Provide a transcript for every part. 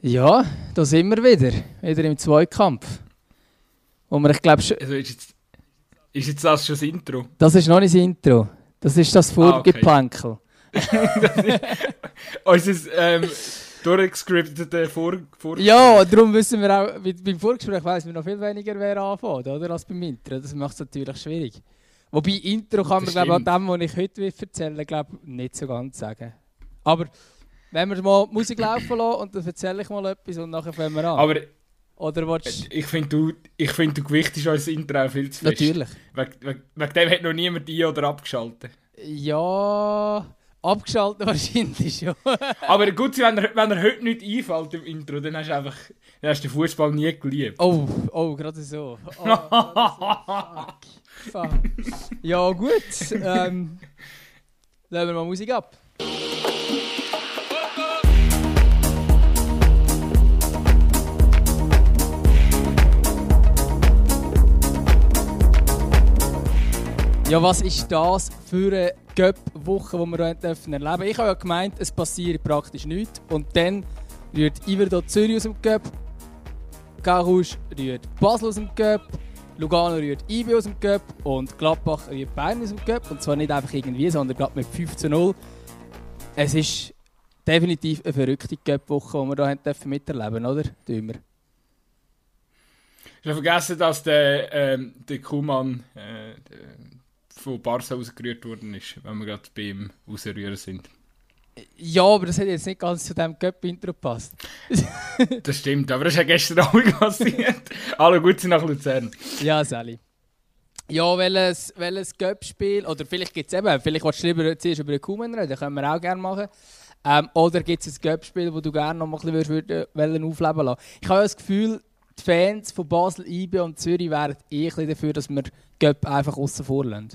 Ja, da sind wir wieder. Wieder im Zweikampf. Wo wir, ich glaube, also ist, jetzt, ist jetzt das schon das Intro? Das ist noch nicht das Intro. Das ist das Vorgeplänkel. Ah, okay. Unser ähm, durchgescriptete Vor, Vor Ja, darum wissen wir auch, beim Vorgespräch weiss man noch viel weniger, wer anfängt, oder, als beim Intro. Das macht es natürlich schwierig. Wobei Intro kann man, glaube an dem, was ich heute erzähle, glaube nicht so ganz sagen. Aber wenn wir mal Musik laufen lassen und dann erzähle ich mal etwas und nachher fangen wir an. Aber oder willst Ich finde, du, ich find, du gewichtest unser Intro viel zu fest. Natürlich. Wegen, wegen, wegen dem hat noch niemand ein- oder abgeschaltet. Ja, abgeschaltet wahrscheinlich schon. Aber gut, wenn er, wenn er heute nicht einfällt im Intro, dann hast du einfach dann hast du den Fußball nie geliebt. Oh, oh, gerade so. Oh, so. Fuck. Fuck. Ja, gut. Ähm, lassen wir mal Musik ab. Ja, was ist das für eine Göpp-Woche, die wir erleben dürfen Ich habe ja gemeint, es passiert praktisch nichts. Und dann rührt Iverdo Zürich aus dem Göpp, Garouche rührt Basel aus dem Göpp, Lugano rührt IB aus dem Göpp und Gladbach rührt Bayern aus dem Göpp. Und zwar nicht einfach irgendwie, sondern gerade mit 5 zu 0. Es ist definitiv eine verrückte Göpp-Woche, die wir hier dürfen miterleben oder? Dümmer. Ich habe vergessen, dass der, ähm, der Kuhmann, äh, von Barca rausgerührt worden ist, wenn wir gerade beim Rausrühren sind. Ja, aber das hat jetzt nicht ganz zu dem Cup-Intro gepasst. das stimmt, aber das ist ja gestern auch passiert. Alle gut sind nach Luzern. Ja, Sally. Ja, welches, welches Cup-Spiel, oder vielleicht gibt es eben, vielleicht willst du lieber zuerst über den Kuhmann reden, das können wir auch gerne machen. Ähm, oder gibt es ein Cup-Spiel, das du gerne noch mal ein bisschen würdest, würdest, aufleben lassen Ich habe das Gefühl, die Fans von Basel, IB und Zürich wären eh ein dafür, dass wir Cup einfach außen vor lassen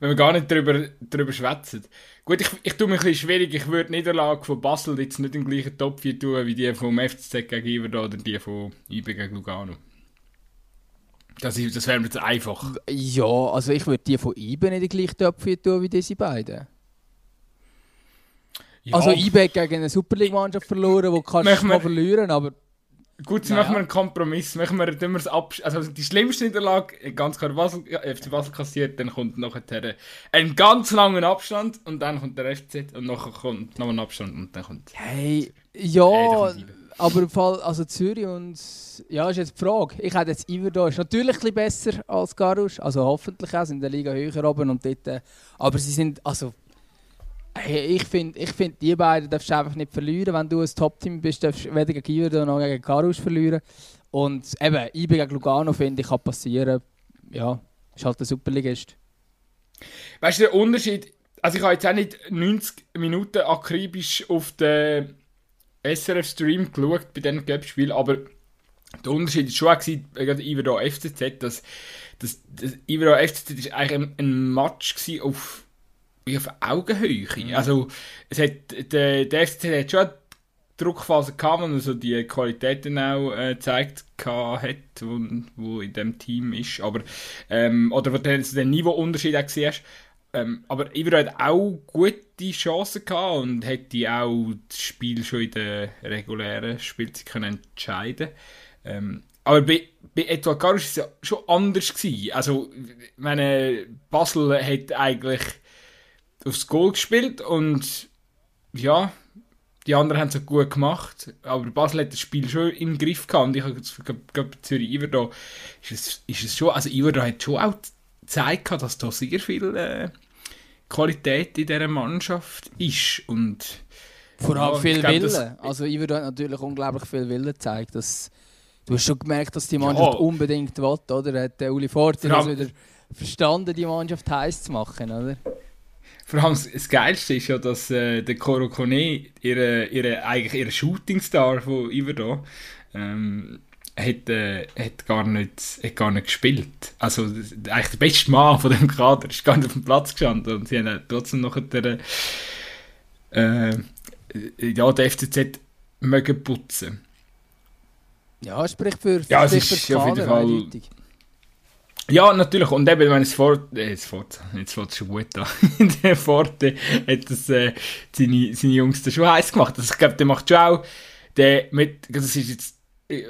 wenn wir gar nicht darüber, darüber schwätzen. Gut, ich, ich tue mir ein bisschen schwierig. Ich würde die Niederlage von Basel jetzt nicht im gleichen Topf tun wie die vom FCZ gegenüber oder die von IB gegen Lugano. Das, das wäre mir jetzt einfach. Ja, also ich würde die von IB nicht im gleichen Topf tun wie diese beiden. Ja. Also IB gegen eine Superliga-Mannschaft verloren, die kannst du mal verlieren, aber Gut, naja. machen wir einen Kompromiss. Machen wir, wir es Also die schlimmste Niederlage, ganz klar Basel, FC Basel kassiert, dann kommt nachher ein ganz langen Abstand und dann kommt der FCZ und nachher kommt noch ein Abstand und dann kommt... Hey, ja, aber im Fall, also Zürich und... Ja, ist jetzt die Frage. Ich hätte jetzt Iver da, ist natürlich ein bisschen besser als Garusch, also hoffentlich auch, sind in der Liga höher oben und dort... Aber sie sind, also Hey, ich finde, ich find, die beiden darfst du einfach nicht verlieren. Wenn du ein Top-Team bist, darfst du weder gegen Iverdo noch gegen Karusch verlieren. Und eben, IB gegen Lugano finde ich kann passieren. Ja, ist halt der Superligist. Weißt du, der Unterschied, also ich habe jetzt auch nicht 90 Minuten akribisch auf den SRF-Stream geschaut bei diesem Cup-Spiel, aber der Unterschied war schon auch, gerade Iverdo FCZ, dass das, das Iverdo FCZ ist eigentlich ein, ein Match auf wie auf Augenhöhe. Mhm. Also, es hat, der, der FCZ hat schon Druckphase gehabt, und also die Qualitäten auch äh, gezeigt hat, wo, wo in dem Team ist. Aber, ähm, oder wo du den Niveauunterschied auch gesehen hast. Ähm, aber Ivero hat auch gute Chancen gehabt und hätte auch das Spiel schon in der regulären Spielzeit können entscheiden ähm, aber bei, bei Edouard Garusch war es ja schon anders. Gewesen. Also, meine, Basel hat eigentlich aufs Goal gespielt und ja, die anderen haben es gut gemacht, aber Basel hat das Spiel schon im Griff gehabt und ich habe glaube Zürich Iverdo ist es, ist es schon, also Iverdo hat schon auch gezeigt, dass da sehr viel äh, Qualität in dieser Mannschaft ist und vor allem ja, viel glaub, Wille. Also Iverdo hat natürlich unglaublich viel Wille gezeigt, dass Du hast schon gemerkt, dass die Mannschaft ja. unbedingt will, oder? Hat der Uli Forte wieder verstanden, die Mannschaft heiß zu machen, oder? Vor allem das Geilste ist ja, dass äh, der Koro Kone, ihre, ihre, eigentlich ihre Shootingstar von Iverdo, ähm, hat, äh, hat, gar nicht, hat gar nicht gespielt. Also eigentlich der beste Mann von dem Kader ist gar nicht auf dem Platz gestanden und sie haben trotzdem noch der, äh, ja, der FCZ mögen putzen. Ja, spricht für, ja, es ist auf jeden Fall, Ja, natürlich. Und eben, wenn es fort, äh, es fort, jetzt fährt es schon gut an. der Forte hat das, äh, seine, seine Jungs da schon heiß gemacht. Also, ich glaube, der macht schon auch, der mit, das ist jetzt,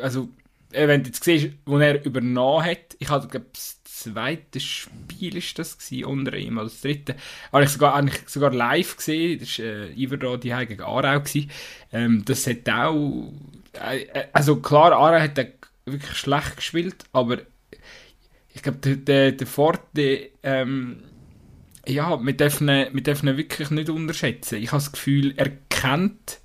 also, äh, wenn du jetzt siehst, wo er übernommen hat, ich hatte, glaube das zweite Spiel ist das gewesen, unter ihm, oder das dritte, habe ich sogar, eigentlich sogar live gesehen, das war, äh, Iverdor, die gegen Aarau gewesen. Ähm, das hat auch, äh, äh, also klar, Aarau hat wirklich schlecht gespielt, aber ich glaube, der, der, der Forte, ähm, ja, wir dürfen, dürfen wirklich nicht unterschätzen. Ich habe das Gefühl, er kennt,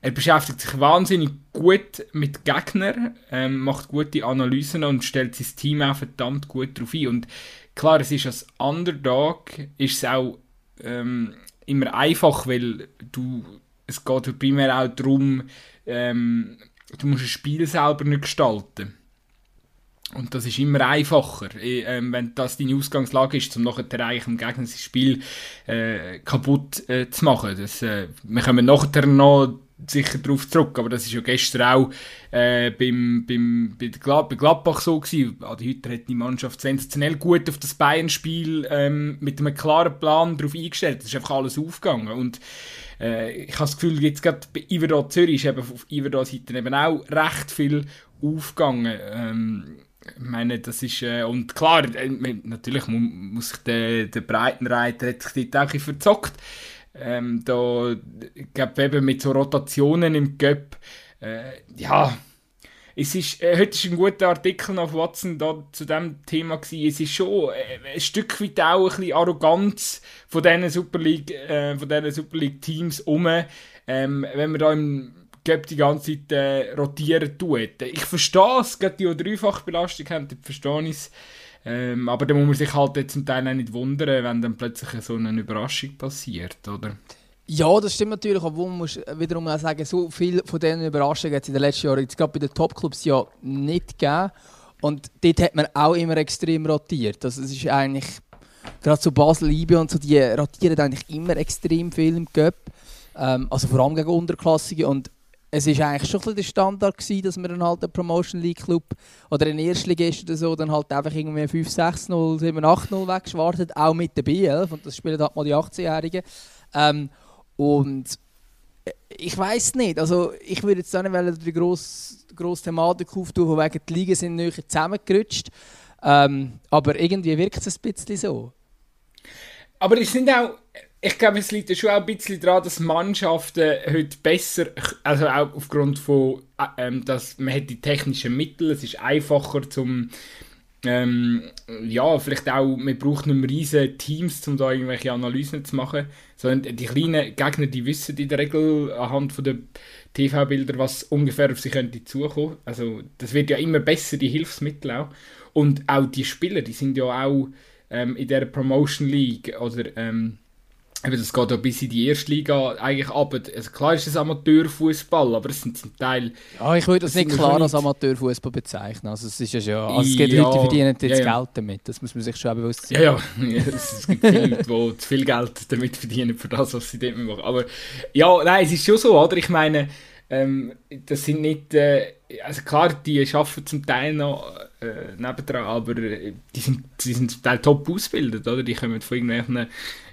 er beschäftigt sich wahnsinnig gut mit Gegnern, ähm, macht gute Analysen und stellt sein Team auch verdammt gut darauf ein. Und klar, es ist als Underdog, ist es auch ähm, immer einfach, weil du, es geht primär auch darum, ähm, du musst ein Spiel selber nicht gestalten. Und das ist immer einfacher, äh, wenn das deine Ausgangslage ist, um nachher eigentlich im Gegner das Spiel äh, kaputt äh, zu machen. Das, äh, wir kommen nachher noch sicher darauf zurück, aber das ist ja gestern auch äh, beim, beim, bei, Glad bei Gladbach so gewesen. Hütter hat die Mannschaft sensationell gut auf das Bayern-Spiel ähm, mit einem klaren Plan darauf eingestellt. Das ist einfach alles aufgegangen und äh, ich habe das Gefühl, jetzt gerade bei Iverdor Zürich ist eben auf Iverdor Seite eben auch recht viel aufgegangen. Ähm, ich meine, das ist, äh, und klar, äh, natürlich muss, sich der, der Breitenreiter hat sich dort auch ein verzockt. Ähm, da, ich glaube eben mit so Rotationen im Göpp, äh, ja, es ist, äh, heute ist ein guter Artikel auf Watson da zu dem Thema gewesen. Es ist schon äh, ein Stück weit auch ein bisschen Arroganz von diesen Super League, äh, von diesen Super League Teams um, ähm, wenn man da im Göpp die ganze Zeit äh, rotieren tut. Ich verstehe es, gerade die, die Dreifachbelastung haben, verstehe ich es. Ähm, aber da muss man sich halt zum Teil auch nicht wundern, wenn dann plötzlich so eine Überraschung passiert, oder? Ja, das stimmt natürlich, obwohl man muss wiederum auch sagen, so viele von diesen Überraschungen hat es in den letzten Jahren, gerade bei den Topclubs ja nicht gegeben. Und dort hat man auch immer extrem rotiert. Also es ist eigentlich, gerade so Basel, IB und so, die rotieren eigentlich immer extrem viel im Cup. Ähm, also vor allem gegen Unterklassige. Und es war eigentlich schon ein der Standard gewesen, dass man dann halt einen Promotion League Club oder einen Erstligist oder so dann halt einfach irgendwie 5-6-0, 7-8-0 weggeschwartet, auch mit der B11 und das spielen halt mal die 18-Jährigen. Ähm, und äh, ich weiß nicht, also ich würde jetzt auch nicht die grosse, grosse Thematik auftun, von wegen die Ligen sind näher zusammengerutscht, ähm, aber irgendwie wirkt es ein bisschen so. Aber es sind auch ich glaube, es liegt schon auch ein bisschen daran, dass Mannschaften heute besser, also auch aufgrund von, ähm, dass man hat die technischen Mittel, es ist einfacher zum, ähm, ja, vielleicht auch, man braucht nicht mehr riesige Teams, um da irgendwelche Analysen zu machen, sondern die kleinen Gegner, die wissen in der Regel anhand von der TV-Bilder, was ungefähr auf sie könnte zukommen. Also das wird ja immer besser, die Hilfsmittel auch. Und auch die Spieler, die sind ja auch ähm, in der Promotion League oder ähm, Eben, das geht ja bis in die erste Liga eigentlich ab. Also klar ist es Amateurfußball, aber es sind zum Teil. Ja, ich würde das nicht klar als Amateurfußball bezeichnen. Also es ist ja schon. Also es gibt ja, Leute, die verdienen jetzt ja, ja. Geld damit. Das muss man sich schon bewusst sein. Ja, ja. es gibt viele Leute, die zu viel Geld damit verdienen für das, was sie damit machen. Aber ja, nein, es ist schon so, oder? Ich meine, ähm, das sind nicht. Äh, also klar, die arbeiten zum Teil noch äh, nebendran, aber äh, die sind, die sind zum Teil top ausgebildet, oder? Die kommen von irgendwelchen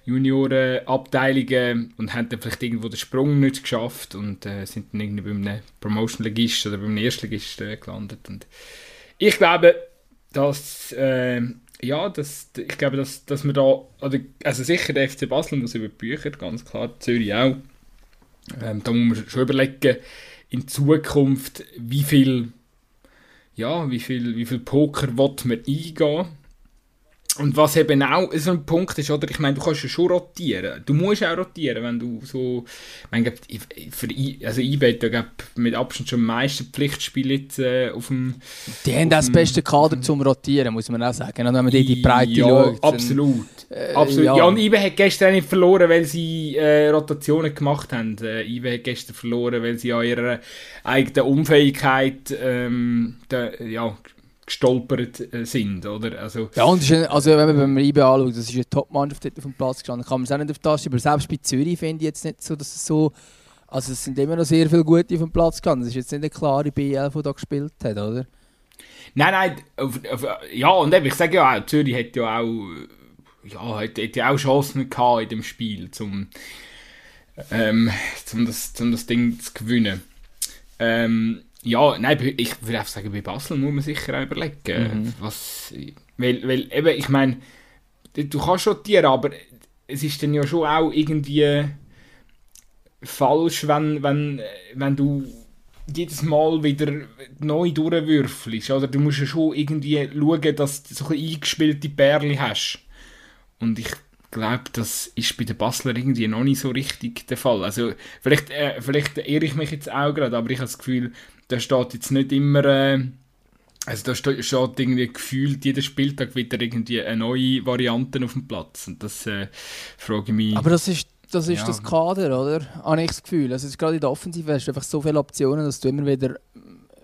Juniorenabteilungen und haben dann vielleicht irgendwo den Sprung nicht geschafft und äh, sind dann irgendwie bei einem Promotion-Ligist oder beim Erstligist äh, gelandet. Und ich glaube, dass äh, ja, dass, ich glaube, dass, dass wir da, also sicher der FC Basel muss über die Bücher, ganz klar, Zürich auch. Ähm, da muss man schon überlegen, in Zukunft, wie viel, ja, wie viel, wie viel Poker will man eingehen und was eben auch so ein Punkt ist, oder? Ich meine, du kannst ja schon rotieren. Du musst auch rotieren, wenn du so. Ich meine, für I, also eBay da mit Abstand schon die meisten Pflichtspiele jetzt äh, auf dem. Die haben das beste Kader zum Rotieren, muss man auch sagen. Und wenn man die, die Breite ja, schaut. Absolut. Dann, äh, absolut. Ja. ja. und eBay hat gestern nicht verloren, weil sie äh, Rotationen gemacht haben. Äh, eBay hat gestern verloren, weil sie an ihrer eigenen Unfähigkeit ähm, da, ja, gestolpert äh, sind, oder? Also, ja, und also wenn man, man IB anschaut, das ist eine Top-Mannschaft auf dem Platz gestanden, kann man es auch nicht auf das aber selbst bei Zürich finde ich jetzt nicht so, dass es so, also es sind immer noch sehr viele Gute auf dem Platz gestanden, es ist jetzt nicht eine klare BL, die da gespielt hat, oder? Nein, nein, auf, auf, ja, und eben, ich sage ja auch, Zürich hat ja auch, ja, hat, hat ja auch Chancen gehabt in dem Spiel, zum, ähm, zum, das, zum das Ding zu gewinnen. Ähm, ja, nein, ich würde einfach sagen, bei Basel muss man sicher auch überlegen, mhm. was, weil, weil eben, ich meine, du kannst rotieren, aber es ist dann ja schon auch irgendwie falsch, wenn, wenn, wenn du jedes Mal wieder neu durchwürfelst. Oder du musst ja schon irgendwie schauen, dass du so ein eingespielte Bärli hast. Und ich glaube, das ist bei den Basler irgendwie noch nicht so richtig der Fall. Also vielleicht, äh, vielleicht irre ich mich jetzt auch gerade, aber ich habe das Gefühl, da steht jetzt nicht immer... Äh, also da steht, steht irgendwie gefühlt jeden Spieltag wieder irgendwie eine neue Variante auf dem Platz. Und das äh, frage ich mich... Aber das ist das ist ja. das Kader, oder? Habe ich das Gefühl. Also gerade in der Offensive hast du einfach so viele Optionen, dass du immer wieder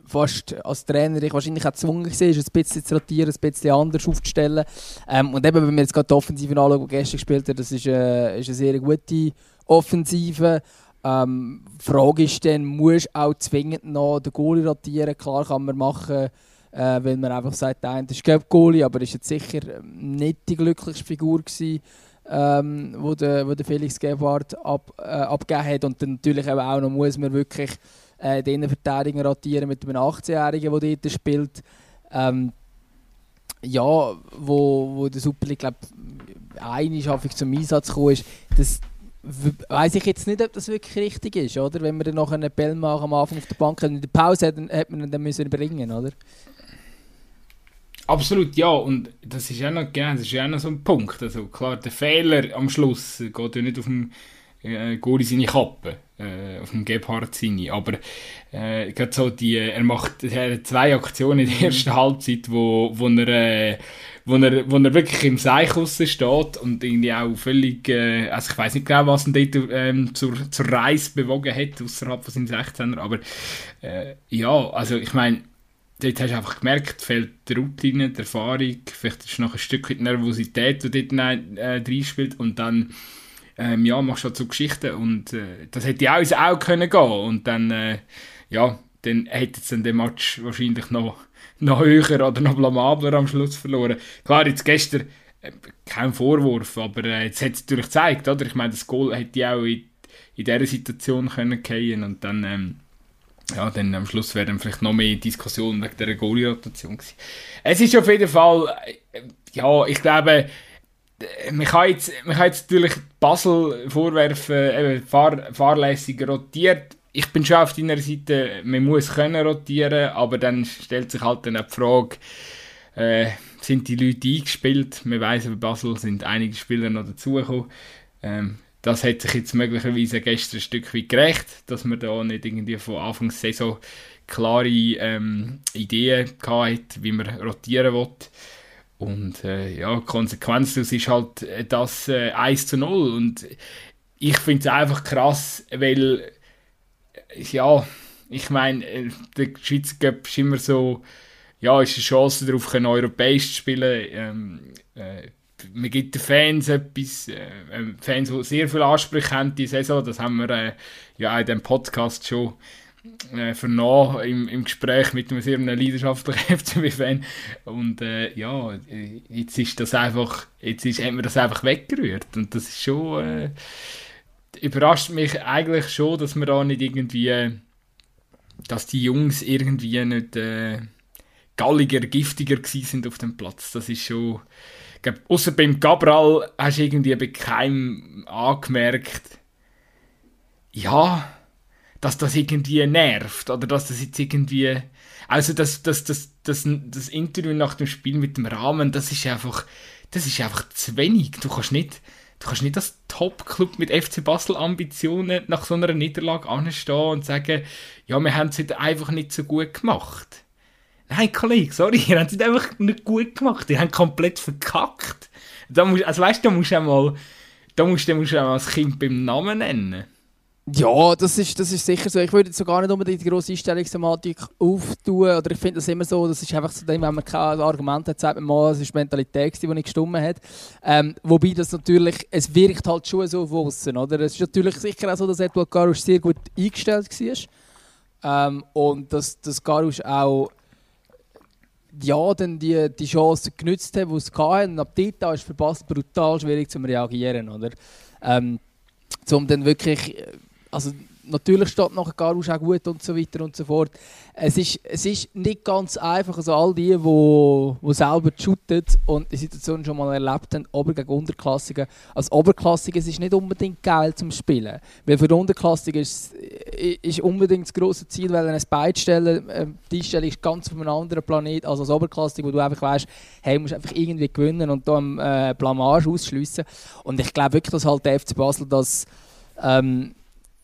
fast als Trainer ich wahrscheinlich auch gezwungen war, ein bisschen zu rotieren, ein bisschen anders aufzustellen. Ähm, und eben, wenn wir jetzt gerade die Offensive anschauen, die gestern gespielt hat, das ist, äh, ist eine sehr gute Offensive. Ähm, die Frage ist dann, muss auch zwingend noch den Goalie rotieren? Klar kann man machen, äh, wenn man einfach sagt, der ist Goalie, aber ist jetzt sicher nicht die glücklichste Figur gewesen ähm, wo, der, wo der Felix Gebhardt ab, äh, abgegeben hat. Und dann natürlich auch noch muss man wirklich äh, den Innenverteidiger rotieren mit einem 18-Jährigen, der dort spielt. Ähm, ja, wo, wo der Super League, glaube eine Schaffung zum Einsatz gekommen ist, das weiß ich jetzt nicht, ob das wirklich richtig ist, oder? Wenn man dann noch einen Bell machen am Anfang auf der Bank hat, in der Pause hat, hat man dann müssen bringen, oder? Absolut, ja. Und das ist ja noch, das ist ja noch so ein Punkt. Also klar, der Fehler am Schluss geht ja nicht auf dem äh, Gori seine Kappe, äh, auf dem Gebhardt seine. Aber äh, gerade so die, er macht er zwei Aktionen in der ersten Halbzeit, wo, wo er äh, wo er, wo er wirklich im Seich steht und irgendwie auch völlig, äh, also ich weiß nicht genau, was ihn dort ähm, zur, zur Reise bewogen hat, außerhalb von seinem 16er, aber äh, ja, also ich meine, dort hast du einfach gemerkt, fehlt die Routine, die Erfahrung, vielleicht ist noch ein Stück die Nervosität, die dort äh, reinspielt und dann ähm, ja, machst du halt so Geschichten und äh, das hätte auch ins Auge können gehen und dann, äh, ja, dann hätte es den Match wahrscheinlich noch, noch höher oder noch blamabler am Schluss verloren. Klar, jetzt gestern äh, kein Vorwurf, aber äh, jetzt hat es natürlich gezeigt, oder? Ich meine, das Goal hätte ja auch in, in dieser Situation können gehen und dann ähm, ja, dann am Schluss wäre dann vielleicht noch mehr Diskussion wegen der Goalie-Rotation. Es ist auf jeden Fall, äh, ja, ich glaube, man kann jetzt, man kann jetzt natürlich Basel vorwerfen, eben fahr, fahrlässig rotiert. Ich bin schon auf deiner Seite, man muss können rotieren, aber dann stellt sich halt dann auch die Frage, äh, sind die Leute eingespielt? Man weiß, bei Basel sind einige Spieler noch dazugekommen. Ähm, das hat sich jetzt möglicherweise gestern ein Stück weit gerecht, dass man da nicht irgendwie von Anfang der Saison klare ähm, Ideen hat, wie man rotieren will. Und äh, ja, Konsequenz ist halt das äh, 1 zu 0. Und ich finde es einfach krass, weil, äh, ja, ich meine, äh, der Schweizer Cup ist immer so, ja, ist eine Chance darauf, europäisch zu spielen. Ähm, äh, man gibt den Fans etwas, äh, ähm, Fans, die sehr viel Ansprüche haben die Saison, das haben wir äh, ja in dem Podcast schon äh, vernommen im, im Gespräch mit einem sehr leidenschaftlichen FCB-Fan und äh, ja, jetzt ist das einfach, jetzt ist, hat man das einfach weggerührt. Und das ist schon, äh, überrascht mich eigentlich schon, dass man da nicht irgendwie, dass die Jungs irgendwie nicht äh, galliger, giftiger sind auf dem Platz, das ist schon außer beim Gabral hast du irgendwie bei keinem angemerkt, ja, dass das irgendwie nervt oder dass das jetzt irgendwie. Also das, das, das, das, das Interview nach dem Spiel mit dem Rahmen, das ist einfach, das ist einfach zu wenig. Du kannst nicht, du kannst nicht als Top-Club mit FC Basel Ambitionen nach so einer Niederlage anstehen und sagen, ja, wir haben es einfach nicht so gut gemacht. Nein, Kollege, sorry, ihr habt es einfach nicht gut gemacht. Ihr habt komplett verkackt. Da musst, also weißt du, da musst du einmal, da musst, da musst du einmal das Kind beim Namen nennen. Ja, das ist, das ist sicher so. Ich würde jetzt so gar nicht unbedingt die grosse Einstellungsthematik auftun. Oder ich finde das immer so, das ist einfach so, wenn man kein Argument hat, sagt man mal, es ist die Mentalität, die nicht gestimmt hat. Ähm, wobei das natürlich, es wirkt halt schon so auf außen, oder? Es ist natürlich sicher auch so, dass Edward Garusch sehr gut eingestellt war. Ähm, und dass, dass Garusch auch ja, dann die, die Chance genützt haben, die es hatten. Und ab dort ist es verpasst brutal schwierig zu reagieren, oder? Ähm, um dann wirklich, also natürlich steht nachher Garouche auch gut und so weiter und so fort. Es ist, es ist nicht ganz einfach, also all die, die, die selber shooten und die Situation schon mal erlebt haben, Ober- gegen Unterklassigen. Als Oberklassigen ist es nicht unbedingt geil zum Spielen, weil für die Unterklassigen ist, ist unbedingt das grosse Ziel, weil ein Bein stellen, äh, die Einstellung ist ganz von einem anderen Planet als als Oberklassig, wo du einfach weißt, hey, du musst einfach irgendwie gewinnen und da am äh, Blamage ausschliessen. Und ich glaube wirklich, dass halt der FC Basel das ähm,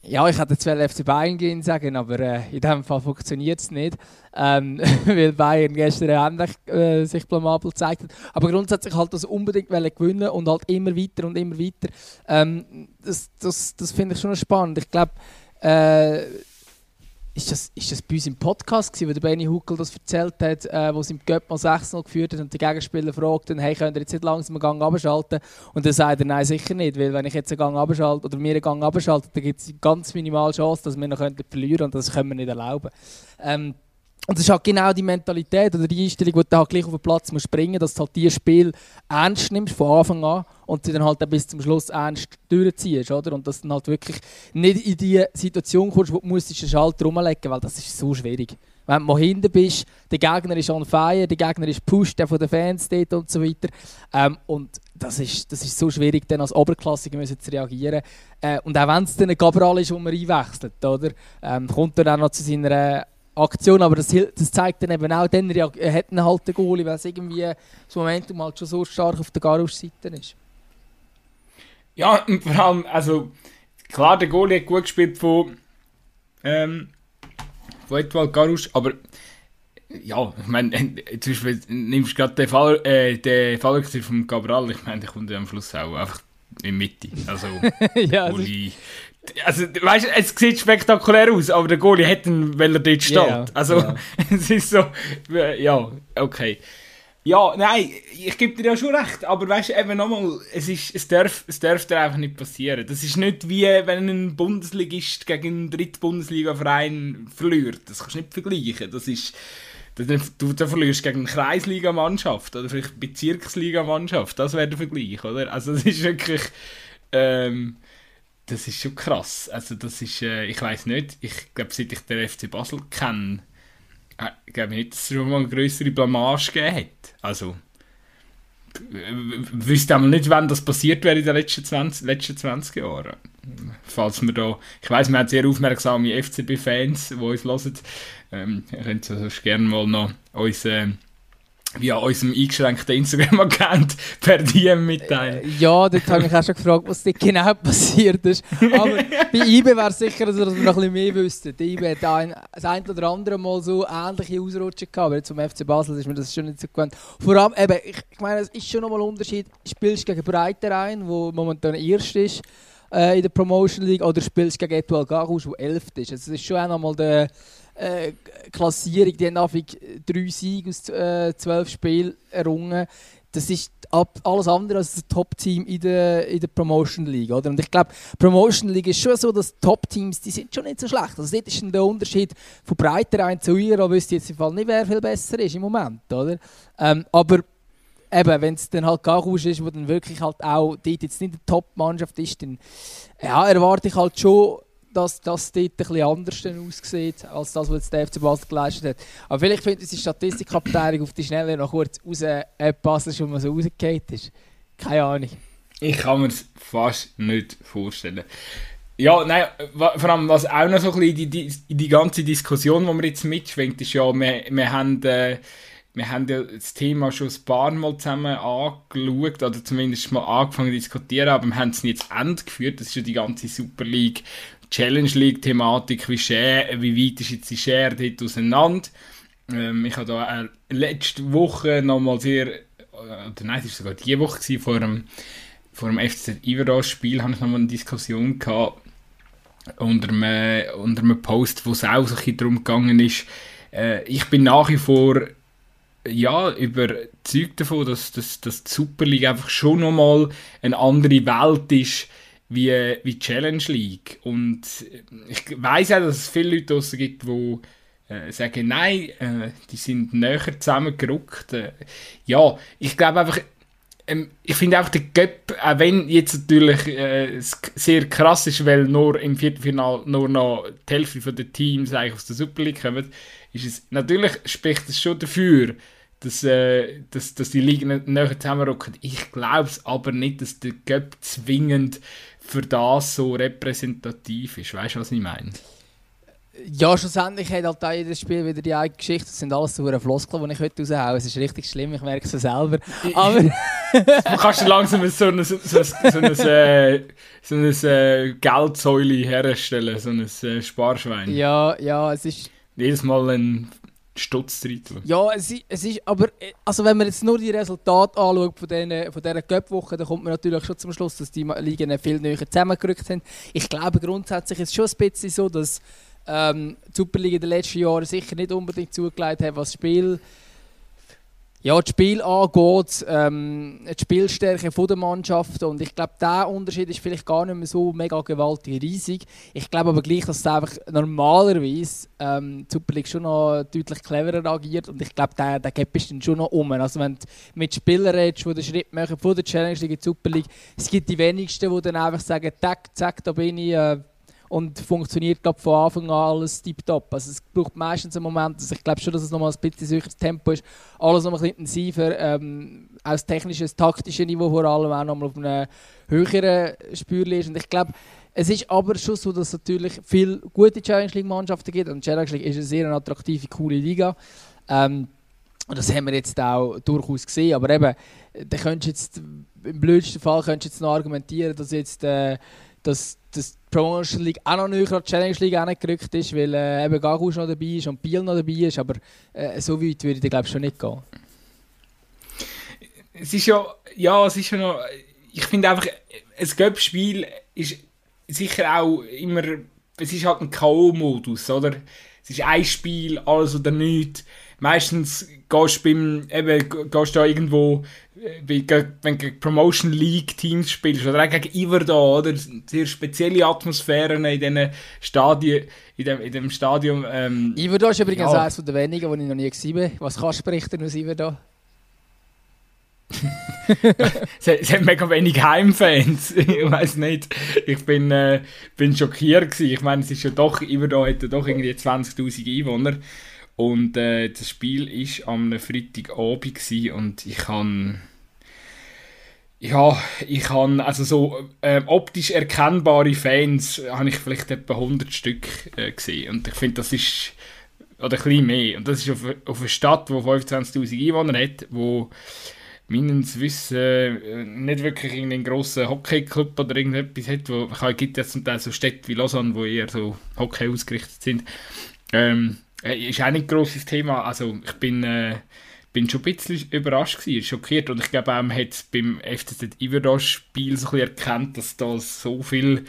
ja, ich hätte jetzt FC Bayern gehen sagen, aber äh, in diesem Fall funktioniert es nicht, ähm, weil Bayern gestern ähnlich äh, sich blamabel gezeigt hat. Aber grundsätzlich halt das unbedingt gewinnen und halt immer weiter und immer weiter. Ähm, das das, das finde ich schon spannend. Ich glaube, äh, ist das, ist das bei uns im Podcast gewesen, wo der Benny Huckel das erzählt hat, äh, wo es im Göpp mal 6-0 geführt hat und der Gegenspieler fragt hey, könnt ihr jetzt nicht langsam einen Gang abschalten? Und dann sagt er, nein, sicher nicht, weil wenn ich jetzt einen Gang abschalte oder wir einen Gang abschalte, dann gibt es ganz minimal Chance, dass wir noch verlieren können und das können wir nicht erlauben. Ähm, und das ist halt genau die Mentalität oder die Einstellung, die du halt gleich auf den Platz musst bringen dass du halt dieses Spiel ernst nimmst von Anfang an und sie dann halt bis zum Schluss ernst durchziehst, oder? Und dass du dann halt wirklich nicht in die Situation kommst, wo du musst den Schalter rumlegen weil das ist so schwierig. Wenn du mal hinten bist, der Gegner ist on fire, der Gegner ist pusht, der von den Fans steht und so weiter. Ähm, und das ist, das ist so schwierig, dann als Oberklassiker müssen zu reagieren. Äh, und auch wenn es dann ein Cabral ist, wo man einwechselt, oder? Ähm, kommt dann noch zu seiner Aktion, aber das, das zeigt dann eben auch, dann er hat einen halt den Goalie, weil es irgendwie das Momentum halt schon so stark auf der Garusch-Seite ist. Ja, und vor allem, also klar, der Goalie hat gut gespielt von, ähm, von Edouard Garusch, aber ja, ich meine, zum Beispiel nimmst du gerade den Fall, äh, den Fall vom Cabral, ich meine, der kommt am Schluss auch einfach in die Mitte. Also, ja, Goalie, also, weißt du, es sieht spektakulär aus, aber der Goalie hätte ihn, weil er dort steht. Yeah, also, yeah. es ist so, ja, okay. Ja, nein, ich gebe dir ja schon recht, aber weißt du, eben nochmal, es, es, darf, es darf dir einfach nicht passieren. Das ist nicht wie, wenn ein Bundesligist gegen einen Drittbundesliga-Verein verliert. Das kannst du nicht vergleichen. Das ist, du, du verlierst gegen eine Kreisligamannschaft oder vielleicht Bezirksligamannschaft. Das wäre der Vergleich, oder? Also, das ist wirklich, ähm, das ist schon krass. Also das ist, äh, ich weiß nicht, ich glaube, seit ich den FC Basel kenne, äh, glaube ich nicht, dass es schon mal eine größere Blamage gegeben hat. Also, wüsste auch nicht, wann das passiert wäre in den letzten 20, letzten 20 Jahren. Falls wir da, ich weiß, wir haben sehr aufmerksame FCB-Fans, die uns hören. Ähm, ihr könnt sonst gerne mal noch uns äh, via unserem eingeschränkten Instagram-Account per DM mitteilen. Äh, ja, dort habe ich mich auch schon gefragt, was dort genau passiert ist. Aber bei IBE wäre es sicher, dass wir noch ein bisschen mehr wüssten. Die IBE hat ein, das ein oder andere Mal so ähnliche Ausrutschen gehabt, aber zum FC Basel ist mir das schon nicht so gewöhnt. Vor allem, eben, ich, ich meine, es ist schon nochmal ein Unterschied, spielst du gegen Breiterein, wo momentan Erst ist äh, in der Promotion League, oder spielst du gegen Etoile Garous, der Elft ist. Also, es ist schon auch nochmal der äh, Klassierung, die haben drei Siege aus äh, zwölf Spielen errungen. Das ist alles andere als das Top-Team in der, in der Promotion League. Oder? Und ich glaube, Promotion League ist schon so, dass Top-Teams, die sind schon nicht so schlecht. Also dort ist der Unterschied von Breiterein zu Ira, wüsste jetzt im Fall nicht, wer viel besser ist im Moment. Oder? Ähm, aber eben, wenn es dann halt Garus ist, wo dann wirklich halt auch dort jetzt nicht eine Top-Mannschaft ist, dann ja, erwarte ich halt schon dass das dort ein bisschen anders aussieht, als das, was der FC Basel geleistet hat. Aber vielleicht findet unsere Statistikabteilung auf die Schnelle noch kurz raus, ob Basel schon mal so rausgefallen ist. Keine Ahnung. Ich kann mir es fast nicht vorstellen. Ja, nein, vor allem, was auch noch so ein bisschen in die, die, die ganze Diskussion, die wir jetzt mitschwingt, ist ja, wir, wir haben... Äh, wir haben ja das Thema schon ein paar Mal zusammen angeschaut, oder zumindest mal angefangen zu diskutieren, aber wir haben es nicht zu Ende geführt. Das ist ja die ganze Super League Challenge League-Thematik, wie, wie weit ist jetzt die Share dort auseinander. Ähm, ich habe da äh, letzte Woche nochmal sehr, äh, oder nein, es war sogar die Woche gewesen, vor dem, vor dem FC Iveros-Spiel, habe ich nochmal eine Diskussion gehabt, unter einem, unter einem Post, wo es auch so ein darum gegangen ist, äh, ich bin nach wie vor ja, überzeugt davon, dass, dass, dass die Super League einfach schon nochmal eine andere Welt ist, wie, wie Challenge League. Und ich weiß ja, dass es viele Leute draussen gibt, die äh, sagen, nein, äh, die sind näher zusammengerückt. Äh, ja, ich glaube einfach, ähm, ich finde auch der Göpp, auch wenn jetzt natürlich äh, sehr krass ist, weil nur im Viertelfinal nur noch die Hälfte der Teams eigentlich aus der Super League kommen, ist es, natürlich spricht es schon dafür, dass, äh, dass, dass die Ligen näher zusammenrücken. Ich glaube es aber nicht, dass der Göpp zwingend für das so repräsentativ ist. Weißt du, was ich meine? Ja, schlussendlich hat halt auch jedes Spiel wieder die eigene Geschichte. Das sind alles so Floskeln, die ich heute raushaue. Es ist richtig schlimm, ich merke es selber. Aber... du kannst langsam so ein, so, so, so ein, äh, so ein äh, Geldsäule herstellen, so ein äh, Sparschwein. Ja, ja, es ist... Jedes Mal ein Stutzdrittel. Ja, es es ist, aber äh, also wenn man jetzt nur die Resultate anschaut von, den, von dieser Cup-Woche, dann kommt man natürlich schon zum Schluss, dass die Ligen viel näher zusammengerückt sind. Ich glaube grundsätzlich ist es schon ein bisschen so, dass ähm, die Superliga in den letzten Jahren sicher nicht unbedingt zugelegt hat, was Spiel, ja, das Spiel angeht, ähm, die Spielstärke der Mannschaft. Und ich glaube, der Unterschied ist vielleicht gar nicht mehr so mega gewaltig riesig. Ich glaube aber gleich, dass es einfach normalerweise ähm, die Superliga schon noch deutlich cleverer agiert. Und ich glaube, der, der Gap ist dann schon noch um. Also wenn du mit Spielern redest, die den Schritt machen von der Challenge League in die Super League, es gibt die wenigsten, die dann einfach sagen, zack, zack, da bin ich... Äh, und funktioniert glaub, von Anfang an alles tiptop. Also es braucht meistens einen Moment, also ich glaube schon, dass es nochmal ein bisschen sicheres Tempo ist, alles noch ein bisschen intensiver, ähm, aus technisches, taktisches Niveau vor allem auch nochmal auf einem höheren Spürli ist und ich glaube, es ist aber schon so, dass es natürlich viele gute Challenge League Mannschaften gibt und die Challenge League ist eine sehr attraktive, coole Liga. Ähm, und das haben wir jetzt auch durchaus gesehen, aber eben, da könntest jetzt, im blödsten Fall könntest du jetzt noch argumentieren, dass jetzt äh, dass, die Promotion League auch noch näher an die Challenge League gerückt ist, weil äh, eben Gagus noch dabei ist und Biel noch dabei ist, aber äh, so weit würde ich glaube schon nicht gehen. Es ist ja, ja, es ist ja noch, ich finde einfach, ein Göpp-Spiel ist sicher auch immer, es ist halt ein K.O.-Modus, oder? Es ist ein Spiel, alles oder nichts. Meistens gehst du beim, eben, gehst du da irgendwo wenn du gegen Promotion League Teams spielst oder auch gegen Iverdon, oder? Sehr spezielle Atmosphären in diesen Stadien, in dem, in dem Stadion. Ähm, Iverdon ist übrigens ja. eines der wenigen, die ich noch nie gesehen habe. Was kannst du berichten aus Iverdon? es, es hat mega wenig Heimfans. ich weiß nicht. Ich bin, äh, bin schockiert gewesen. Ich meine, es ist ja doch, Iverdon hat ja doch irgendwie 20.000 Einwohner. Und äh, das Spiel war am Freitagabend und ich habe ja, ich habe also so äh, optisch erkennbare Fans habe ich vielleicht etwa 100 Stück äh, gesehen und ich finde das ist oder ein bisschen mehr und das ist auf, auf einer Stadt, die 25'000 Einwohner hat, wo meines Wissen äh, nicht wirklich einen grossen Hockeyclub oder irgendetwas hat, wo es gibt ja zum Teil so Städte wie Lausanne, wo eher so Hockey ausgerichtet sind. Ähm, äh, ist auch nicht ein grosses Thema. Also ich bin, äh, bin schon ein bisschen überrascht gewesen, schockiert. Und ich glaube auch, man hat beim FCZ Iverdon-Spiel so ein bisschen erkannt, dass da so viel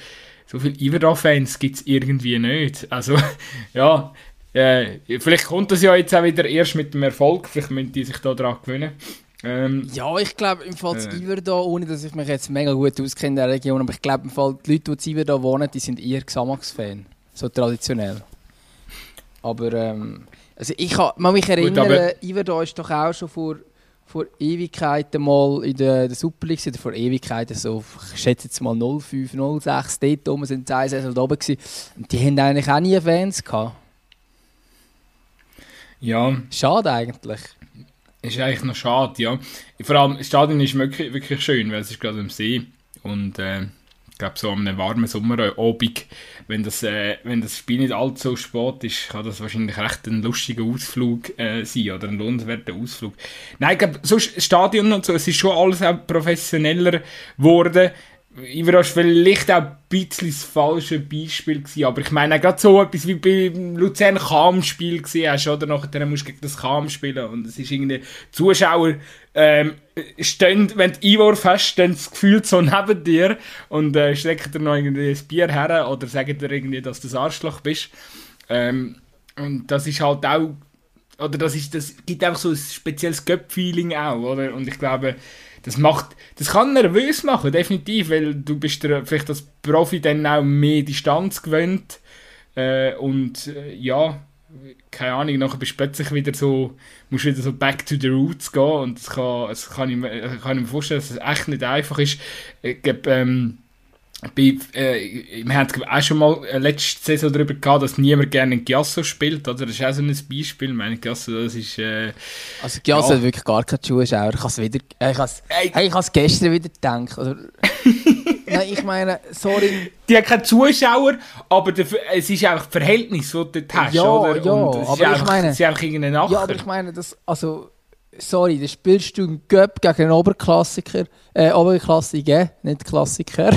so viele Iverdon-Fans gibt es irgendwie nicht. Also, ja, äh, vielleicht kommt das ja jetzt auch wieder erst mit dem Erfolg. Vielleicht müssen die sich da daran gewöhnen. Ähm, ja, ich glaube im Fall äh, Iverdon, ohne dass ich mich jetzt mega gut auskenne in der Region, aber ich glaube im Fall die Leute, die in Iverdon wohnen, die sind eher Xamax-Fan. So traditionell. Aber ähm, also ich kann mich erinnern, Gut, Iverdon ist doch auch schon vor, vor Ewigkeiten mal in der, der Super League, oder vor Ewigkeiten, so, ich schätze jetzt mal 05, 06, dort oben sind zwei Saison oben gewesen. Und die haben eigentlich auch nie Fans gehabt. Ja. Schade eigentlich. Ist eigentlich noch schade, ja. Vor allem, das Stadion ist wirklich, wirklich schön, weil es ist gerade am See und äh, ich glaube, so an einem warmen Sommerabend, wenn das, äh, wenn das Spiel nicht allzu spät ist, kann das wahrscheinlich recht ein lustiger Ausflug äh, sein oder ein lohnenswerter Ausflug. Nein, ich glaube, so Stadion und so, es ist schon alles auch professioneller geworden. War vielleicht auch ein bisschen das falsche Beispiel gewesen, aber ich meine, gerade so etwas wie beim Luzern Kam-Spiel gesehen oder? Nachher musst du gegen das Kam spielen und es ist irgendwie, Zuschauer ähm, stehen, wenn du Einwurf hast, stehen das Gefühl so neben dir und äh, strecken dir noch irgendwie ein Bier her oder sagen dir irgendwie, dass du das Arschloch bist. Ähm, und das ist halt auch, oder das ist, das gibt einfach so ein spezielles Göpp-Feeling auch, oder? Und ich glaube, das macht, das kann nervös machen, definitiv, weil du bist dir vielleicht als Profi dann auch mehr Distanz gewöhnt äh, und äh, ja, keine Ahnung, nachher bist du plötzlich wieder so, musst wieder so back to the roots gehen und das kann, das kann, ich, kann ich mir vorstellen, dass es echt nicht einfach ist. Ich glaube, ähm, bei, äh, wir haben auch schon mal äh, letzte Saison darüber gehabt, dass niemand gerne Giasso spielt, oder? Das ist auch so ein Beispiel. Ich meine, Giasso, das ist... Äh, also Giasso ja. hat wirklich gar keine Zuschauer. Ich habe es wieder... Äh, ich hey, habe es gestern wieder gedacht. Oder, Nein, ich meine, sorry. Die haben keine Zuschauer, aber der, es ist einfach das Verhältnis, das du dort hast, ja, oder? Ja, aber ich meine... Es ist einfach irgendein Nachher. Ja, aber ich meine, das... Also, sorry, da spielst du einen Göpp gegen einen Oberklassiker, äh, Oberklassiker, nicht Klassiker.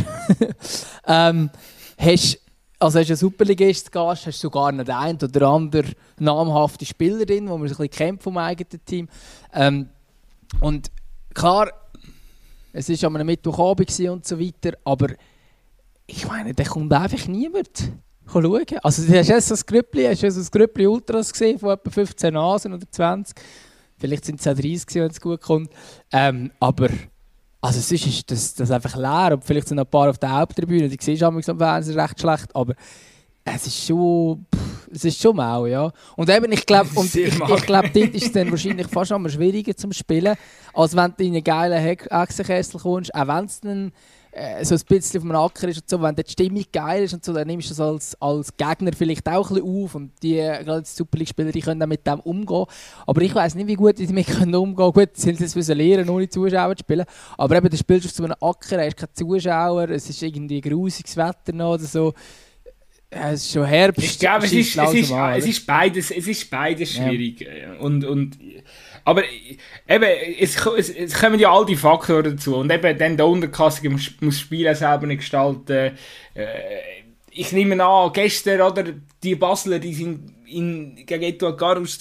ähm, hast, also hast du einen Superligist Gast, hast sogar noch den einen oder anderen namhafte Spielerin, wo man sich ein bisschen kennt vom eigenen Team. Ähm, und klar, es war am Mittwochabend und so weiter, aber ich meine, da kommt einfach niemand schauen. Also du hast jetzt so ein Grüppli, hast du so ein Grüppli Ultras gesehen von etwa 15 Nasen oder 20 Vielleicht sind es auch 30, wenn es gut kommt. Ähm, aber also sonst ist das, das einfach leer. Und vielleicht sind noch ein paar auf der Haupttribüne, die siehst du am Fernsehen recht schlecht. Aber es ist schon, pff, es ist schon mau, ja. Und eben, ich glaube, ich, ich glaube, dort ist es dann wahrscheinlich fast noch schwieriger zum Spielen, als wenn du in einen geilen Hexenkessel kommst, auch wenn es dann äh, so ein bisschen auf dem Acker ist und so, wenn die Stimmung geil ist und so, dann nimmst du das als, als Gegner vielleicht auch ein bisschen auf und die, gerade die Super League-Spieler, die können dann mit dem umgehen. Aber ich weiß nicht, wie gut die damit können umgehen können. Gut, sie sind es lernen, ohne Zuschauer zu spielen. Aber eben, du spielst auf so einem Acker, hast keine Zuschauer, es ist irgendwie grusiges Wetter noch oder so. Es ist schon Herbst. Ich glaube, es ist, es, ist, es, ist beides, es ist beides schwierig. Ja. Und, und aber eben, es, es, kommen ja all die Faktoren dazu. Und eben dann der Unterkassige muss, das Spiel selber nicht gestalten. Äh, ich nehme an, gestern, oder, die Basler, die sind in, gegen Etoile Garus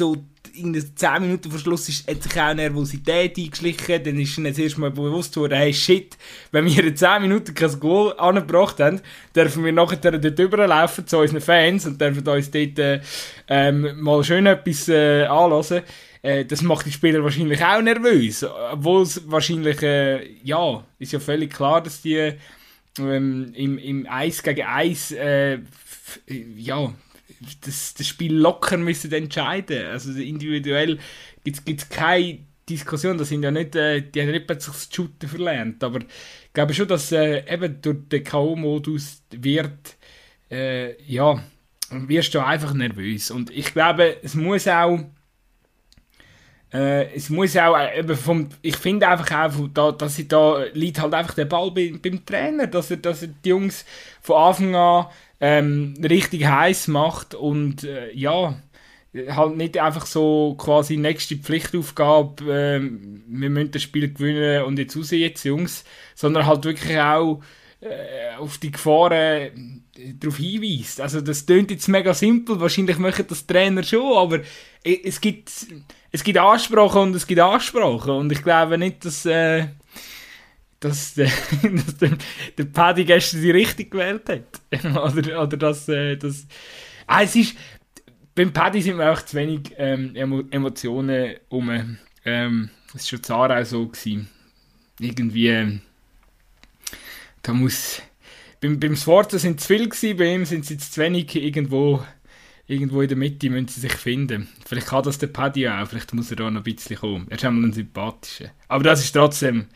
in 10 Minuten vor Schluss ist, hat sich auch Nervosität eingeschlichen. Dann ist ihnen jetzt erstmal bewusst worden, hey shit, wenn wir in 10 Minuten kein Goal angebracht haben, dürfen wir nachher dort rüberlaufen zu unseren Fans und dürfen uns dort äh, ähm, mal schön etwas äh, anhören. Äh, das macht die Spieler wahrscheinlich auch nervös. Obwohl es wahrscheinlich, äh, ja, ist ja völlig klar, dass die ähm, im, im Eis gegen Eis, äh, ja, das, das Spiel locker müssen entscheiden. Also individuell gibt es keine Diskussion, das sind ja nicht, äh, die haben nicht plötzlich das Shooten verlernt, aber ich glaube schon, dass äh, eben durch den K.O.-Modus wird, äh, ja, wirst du einfach nervös und ich glaube, es muss auch äh, es muss auch äh, eben vom, ich finde einfach auch, da, dass ich da liegt halt einfach der Ball bei, beim Trainer, dass er, dass er die Jungs von Anfang an ähm, richtig heiß macht und äh, ja, halt nicht einfach so quasi nächste Pflichtaufgabe, äh, wir müssen das Spiel gewinnen und jetzt raus jetzt Jungs, sondern halt wirklich auch äh, auf die Gefahren äh, darauf hinweist. Also das klingt jetzt mega simpel, wahrscheinlich möchten das Trainer schon, aber es gibt es gibt Ansprachen und es gibt Ansprachen. Und ich glaube nicht, dass, äh, dass, äh, dass der, der Paddy gestern die richtig gewählt hat. oder, oder dass. Äh, dass ah, es ist, beim Paddy sind mir auch zu wenig ähm, Emotionen um. Ähm, das war schon Zara so. Gewesen. Irgendwie. Ähm, da muss. Beim, beim Sforza sind es zu viel, gewesen, bei ihm sind jetzt zu wenig irgendwo irgendwo in der Mitte müssen sie sich finden. Vielleicht kann das der Paddy auch, vielleicht muss er da noch ein bisschen kommen. Er ist einmal ein sympathischer. Aber das ist trotzdem,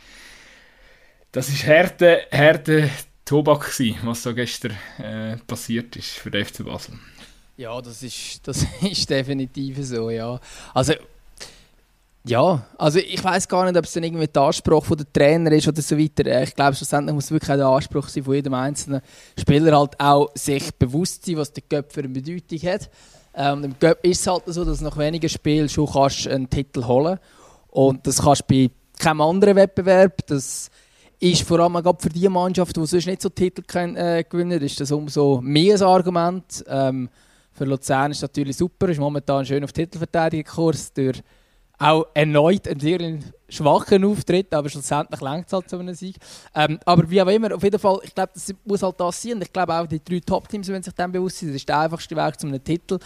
das ist harte, harte Tobak gewesen, was da gestern äh, passiert ist für den FC Basel. Ja, das ist, das ist definitiv so, ja. Also ja, also ich weiß gar nicht, ob es dann irgendwie der Anspruch von der Trainer ist oder so weiter. Äh, ich glaube, schlussendlich muss wirklich auch der Anspruch sein von jedem einzelnen Spieler halt auch sich bewusst sein, was der Göpp für eine Bedeutung hat. Ähm, Im Göpp ist es halt so, dass nach wenigen Spielen schon kannst einen Titel holen und das kannst du bei keinem anderen Wettbewerb. Das ist vor allem gerade für die Mannschaft, die sonst nicht so Titel äh, gewinnen, ist das umso mehr ein Argument. Ähm, für Luzern ist es natürlich super, ist momentan schön auf Titelverteidigungskurs durch auch erneut einen sehr schwachen Auftritt, aber schlussendlich längt es halt zu einem Sieg. Ähm, aber wie auch immer, auf jeden Fall, ich glaube, das muss halt das sein. Und ich glaube auch, die drei Top-Teams, wenn sich dem bewusst sind, das ist der einfachste Weg zu einem Titel.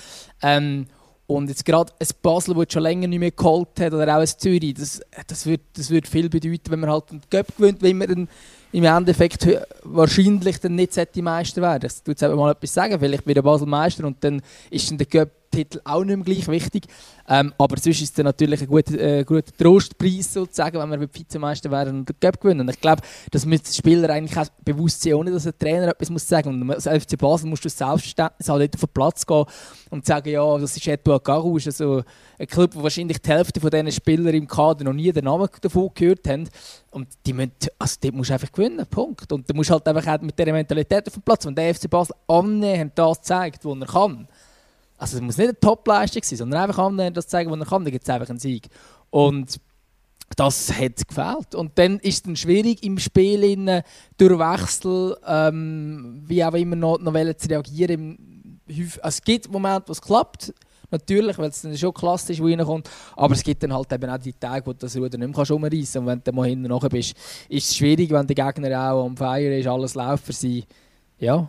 Ähm, und jetzt gerade ein Basel, das schon länger nicht mehr geholt hat, oder auch ein Zürich, das, das, wird, das wird viel bedeuten, wenn man halt einen Cup gewinnt, wie man in im Endeffekt wahrscheinlich dann nicht Meister werden. Das tut jetzt mal etwas sagen. Vielleicht wird Basel Meister und dann ist dann der Cup Titel auch nicht mehr gleich wichtig. Ähm, aber sonst ist es natürlich ein guter, äh, guter Trostpreis, sozusagen, wenn wir Vizemeister werden und den Cup gewinnen. Ich glaube, das müssen die Spieler eigentlich auch bewusst sein, ohne dass der Trainer etwas muss sagen muss. Als FC Basel musst du selbstverständlich halt auf den Platz gehen und sagen, ja, das ist Etoile Garou, ist also ein Club, wo wahrscheinlich die Hälfte von diesen Spielern im Kader noch nie den Namen davon gehört haben. Und die müssen, also dort musst du einfach gewinnen, Punkt. Und du musst halt einfach auch mit dieser Mentalität auf den Platz, wenn der FC Basel annähernd das zeigt, was er kann, also es muss nicht eine Top-Leistung sein, sondern einfach anderen das zeigen, was er kann, dann gibt es einfach einen Sieg. Und das hat gefällt. Und dann ist es schwierig im Spiel in, durch Wechsel, ähm, wie auch immer noch, noch zu reagieren. Also es gibt Momente, wo es klappt, natürlich, weil es dann schon klassisch reinkommt, aber es gibt dann halt eben auch die Tage, wo du das Ruder nicht mehr umreißen kannst. Und wenn du mal hinten nachher bist, ist es schwierig, wenn der Gegner auch am Feier ist, alles läuft für sie. Ja,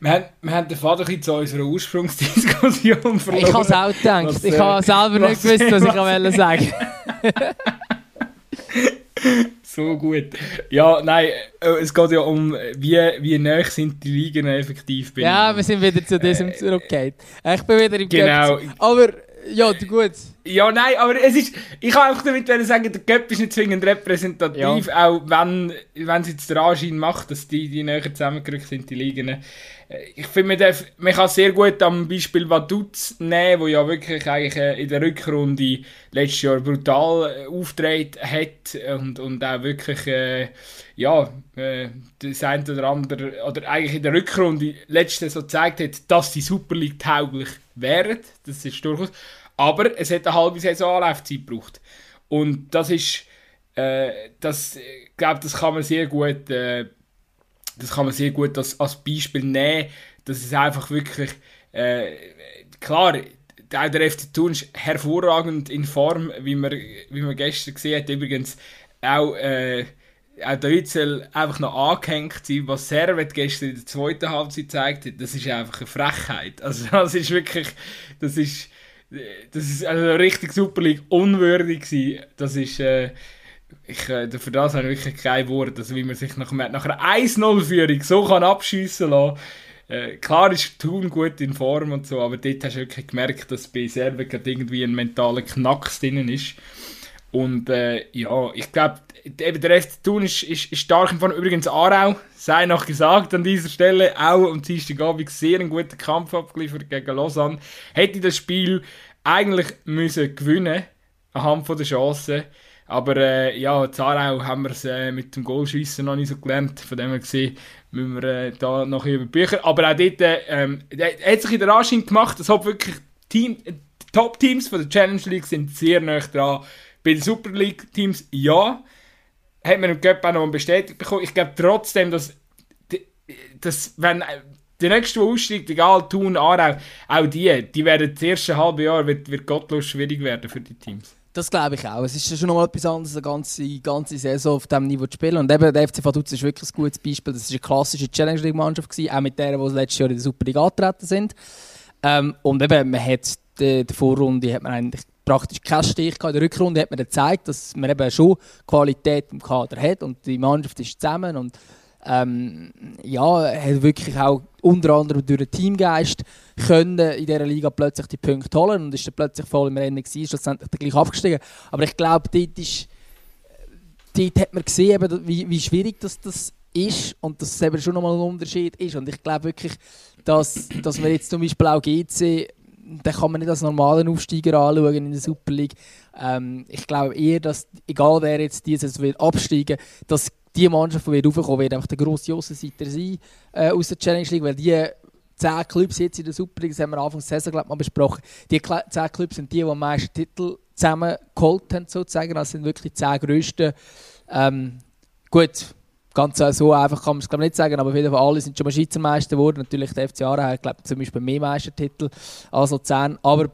wir haben, wir haben den Vater zu unserer Ursprungsdiskussion verloren. Ich habe es auch gedacht. Was, ich habe selber nicht gewusst, was ich sagen sagen So gut. Ja, nein, äh, es geht ja um, wie, wie nah sind die Ligen effektiv bin. Ja, wir sind wieder zu diesem äh, zurückgekehrt. Ich bin wieder im Genau. Götz. Aber ja, gut. Ja, nein, aber es ist. Ich kann einfach damit sagen, der Göpp ist nicht zwingend repräsentativ, ja. auch wenn, wenn es jetzt der Anschein macht, dass die, die näher zusammengerückt sind, die Ligen. Äh, ich finde, man, man kann sehr gut am Beispiel Vaduz nehmen, wo ja wirklich eigentlich äh, in der Rückrunde letztes Jahr brutal äh, auftreten hat und, und auch wirklich, äh, ja, äh, das eine oder andere, oder eigentlich in der Rückrunde letztes so gezeigt hat, dass die Super League tauglich wären. Das ist durchaus. Aber es hat eine halbe Saison Anlaufzeit gebraucht. Und das ist, äh, das, ich glaube, das kann man sehr gut, äh, das kann man sehr gut als, als Beispiel nehmen. Das ist einfach wirklich, äh, klar, auch der FC Thun ist hervorragend in Form, wie man, wie man gestern gesehen hat. Übrigens auch, äh, auch Hützel einfach noch angehängt sein, was Servet gestern in der zweiten Halbzeit gezeigt hat, das ist einfach eine Frechheit. Also das ist wirklich, das ist, das ist also richtig Super League unwürdig gewesen. Das ist, äh, ich, äh, für das habe ich wirklich kein Wort, also wie man sich nach, nach einer 1-0-Führung so kann abschiessen lassen äh, klar ist Thun gut in Form und so, aber dort hast du wirklich gemerkt, dass bei Servet irgendwie ein mentaler Knacks drin ist. Und äh, ja, ich glaube, eben der FC Thun ist, ist, ist stark in Form. Übrigens Aarau, sei noch gesagt an dieser Stelle, auch am Dienstagabend sehr einen guten Kampf abgeliefert gegen Lausanne. Hätte das Spiel eigentlich müssen gewinnen anhand von der Chancen. Aber äh, ja, in Aarau haben wir es äh, mit dem Goalschießen noch nicht so gelernt. Von dem her gesehen müssen wir äh, da noch über Bücher. Aber auch dort ähm, hat sich in der Anschein gemacht, dass halt wirklich Team, die Top-Teams von der Challenge League sind sehr nah dran bei den Super League-Teams ja. Hat man im Cup auch noch bestätigt bekommen. Ich glaube trotzdem, dass, dass wenn der nächste, der aussteigt, egal, Thun, Aarau, auch die, die werden das erste halbe Jahr wird, wird gottlos schwierig werden für die Teams. Das glaube ich auch. Es ist schon noch mal etwas anderes, eine ganze, ganze Saison auf diesem Niveau zu spielen. Und eben der FC Vaduz ist wirklich ein gutes Beispiel. Das war eine klassische Challenge League-Mannschaft, auch mit denen, die letztes Jahr in der Super League angetreten sind. Ähm, und eben, man hat die, die Vorrunde hat man eigentlich praktisch keinen Stich gehabt. In der Rückrunde hat man gezeigt, dass man eben schon Qualität im Kader hat und die Mannschaft ist zusammen und ähm, ja, hat wirklich auch unter anderem durch den Teamgeist können in dieser Liga plötzlich die Punkte holen und ist dann plötzlich voll im Rennen gewesen, schlussendlich gleich abgestiegen. Aber ich glaube, dort, dort hat man gesehen, wie, wie schwierig das, das ist und dass es eben schon nochmal ein Unterschied ist. Und ich glaube wirklich, dass, dass wir jetzt zum Beispiel auch GC den kann man nicht als normalen Aufsteiger anschauen in der Super League. Ähm, ich glaube eher, dass, egal wer jetzt dieses will absteigen, dass die Mannschaft, die raufkommen wird, einfach der grosse Aussenseiter sein äh, aus der Challenge League, weil die zehn Clubs jetzt in der Super League, das haben wir Anfang der Saison glaub, mal besprochen, die zehn Clubs sind die, die am meisten Titel zusammengeholt haben, sozusagen. Das sind wirklich die zehn grössten. Ähm, gut, ganz so einfach kann man es nicht sagen, aber auf jeden Fall alle sind schon mal Schweizer Meister geworden. Natürlich der FC Aarau hat, glaube zum Beispiel mehr Meistertitel als Luzern. Aber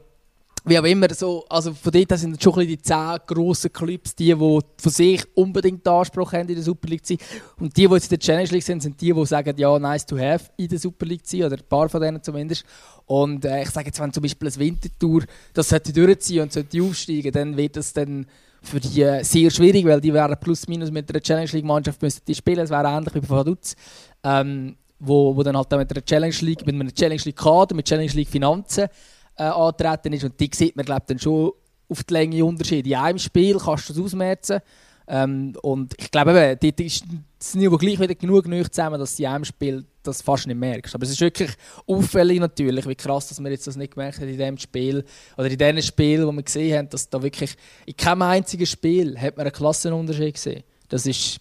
wie auch immer, so, also von dort sind schon die zehn grossen Clubs, die, die von sich unbedingt Anspruch haben, in der Super League zu sein. Und die, die jetzt in der Challenge League sind, sind die, die sagen, ja, nice to have, in der Super League zu sein, oder ein paar von denen zumindest. Und äh, ich sage jetzt, wenn zum Beispiel ein Wintertour das sollte durchziehen und sollte aufsteigen, dann wird das dann für die äh, sehr schwierig, weil die wären plus minus mit einer Challenge League Mannschaft müssten die spielen. Es wäre ähnlich wie bei Vaduz, ähm, wo, wo dann halt mit einer Challenge League, mit einem Challenge League Kader, mit Challenge League Finanzen äh, antreten ist und die sieht man glaube dann schon auf die Länge Unterschiede. In einem Spiel kannst du das ausmerzen ähm, und ich glaube, eben, dort ist das Niveau gleich wieder genug neu zusammen, dass du einem Spiel das fast nicht merkst. Aber es ist wirklich auffällig natürlich, wie krass, dass wir jetzt das nicht gemerkt haben in dem Spiel oder in diesen Spielen, wo wir gesehen haben, dass da wirklich in keinem einzigen Spiel hat man einen Klassenunterschied gesehen. Das ist,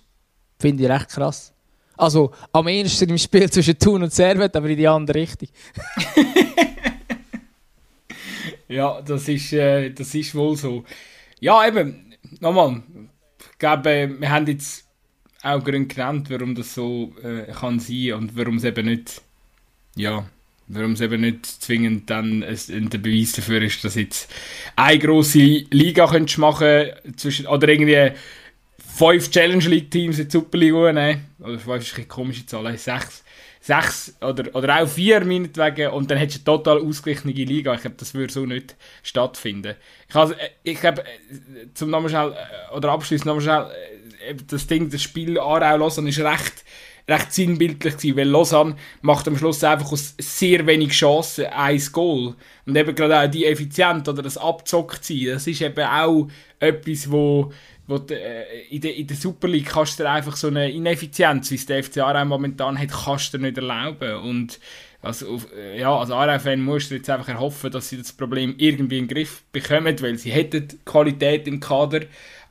finde ich, recht krass. Also am ehesten im Spiel zwischen Thun und Servet, aber in die andere Richtung. ja, das ist, äh, das ist wohl so. Ja, eben, nochmal, glaube, wir haben jetzt auch Gründe genannt, warum das so äh, kann sein und warum es eben nicht, ja, warum es eben nicht zwingend dann ein, der Beweis dafür ist, dass jetzt eine grosse Liga könntest machen zwischen, oder irgendwie fünf Challenge League Teams in die Superliga nehmen. Oder fünf ist eine komische Zahl, sechs sechs oder, oder auch vier meinetwegen und dann hättest du eine total ausgeglichene Liga. Ich glaube, das würde so nicht stattfinden. Ich, also, ich glaube, zum nochmal schnell, äh, oder abschließend nochmal schnell, äh, das Ding, das Spiel Aarau-Lausanne ist recht, recht sinnbildlich gewesen, weil Lausanne macht am Schluss einfach aus sehr wenig Chancen ein Goal. Und eben gerade auch die Effizienz oder das Abzockt das ist eben auch etwas, wo wo de, äh, in, der, in der Super League kannst du einfach so eine Ineffizienz, wie es der FC Aarau momentan hat, kannst du nicht erlauben. Und also, äh, ja, als Aarau-Fan musst du jetzt einfach erhoffen, dass sie das Problem irgendwie in den Griff bekommen, weil sie hätten Qualität im Kader,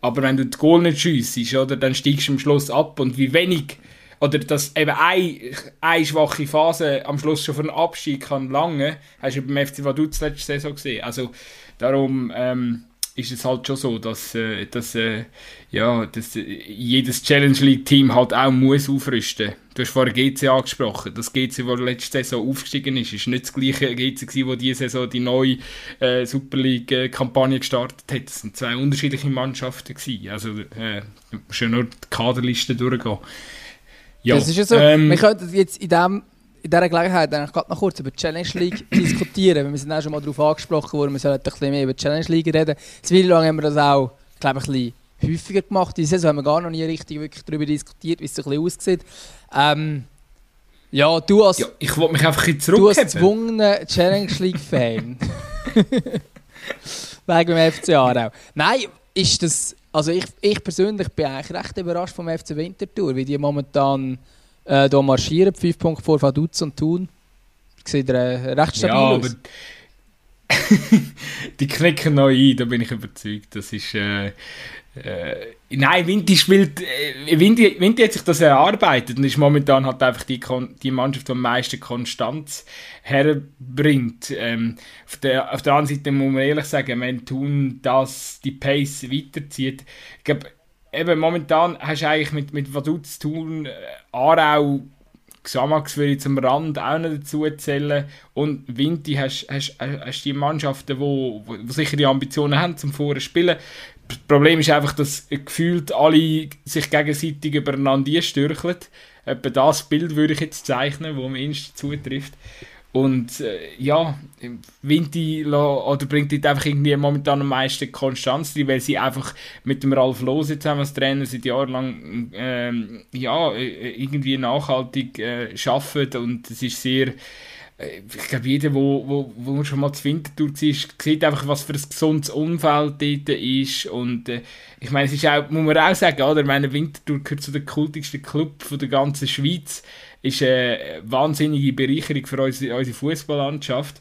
aber wenn du das Goal nicht schiessest, oder, dann steigst du am Schluss ab und wie wenig oder dass eben eine, eine schwache Phase am Schluss schon für einen Abstieg kann lange, hast du beim FC Vaduz letzte Saison gesehen. Also darum ähm, ist es halt schon so, dass, äh, dass, äh, ja, dass äh, jedes Challenge League Team halt auch muss aufrüsten. Du hast vorher GC angesprochen. Das GC, das letzte Saison aufgestiegen ist, ist nicht das gleiche GC gewesen, das diese Saison die neue äh, Super League äh, Kampagne gestartet hat. Das sind zwei unterschiedliche Mannschaften gewesen. Also äh, schon nur die Kaderliste durchgehen. Ja, das ist ja so. Ähm, wir könnten jetzt in dem in dieser Gelegenheit eigentlich gerade noch kurz über die Challenge League diskutieren. Wir sind auch schon mal darauf angesprochen worden, wir sollten ein bisschen mehr über die Challenge League reden. Zweimal lang haben wir das auch, glaube ich, ein bisschen häufiger gemacht. Diese Saison haben wir gar noch nie richtig wirklich darüber diskutiert, wie es so ein bisschen aussieht. Ähm, ja, du als... Ja, ich wollte mich einfach ein bisschen Du als gezwungener Challenge League-Fan. Wegen dem FC Aarau. Nein, ist das... Also ich, ich persönlich bin eigentlich recht überrascht vom FC Winterthur, wie die momentan äh, hier marschieren, 5 Punkte vor Vaduz und Thun. Sieht äh, recht stabil ja, aus. die knicken noch ein, da bin ich überzeugt. Das ist. Äh, äh, nein, Vinti spielt. Äh, Vinti, Vinti hat sich das erarbeitet und ist momentan halt einfach die, die Mannschaft, die am meisten Konstanz herbringt. Ähm, auf, der, auf der anderen Seite muss man ehrlich sagen, wenn Thun das, die Pace weiterzieht, ich glaube, eben momentan hast du eigentlich mit, mit Vaduz tun, äh, Aarau, Xamax würde ich zum Rand auch noch dazu zählen und Vinti hast, hast, hast die Mannschaften, die wo, wo sicher die Ambitionen haben zum Vorher spielen. Das Problem ist einfach, dass gefühlt alle sich gegenseitig übereinander stürcheln. Etwa das Bild würde ich jetzt zeichnen, das am ehesten zutrifft. Und äh, ja, Vinti oder bringt dort einfach irgendwie momentan am meisten Konstanz rein, weil sie einfach mit dem Ralf Lose zusammen als Trainer seit jahrelang ähm, ja, äh, irgendwie nachhaltig äh, arbeiten und es ist sehr ich glaube, jeder, wo, wo, wo schon mal zu Winterthur war, sieht einfach, was für ein gesundes Umfeld dort ist. Und äh, ich meine, es ist auch, muss man auch sagen, oder? Meine, Winterthur gehört zu den kultigsten Club der ganzen Schweiz ist eine wahnsinnige Bereicherung für unsere, unsere Fußballlandschaft.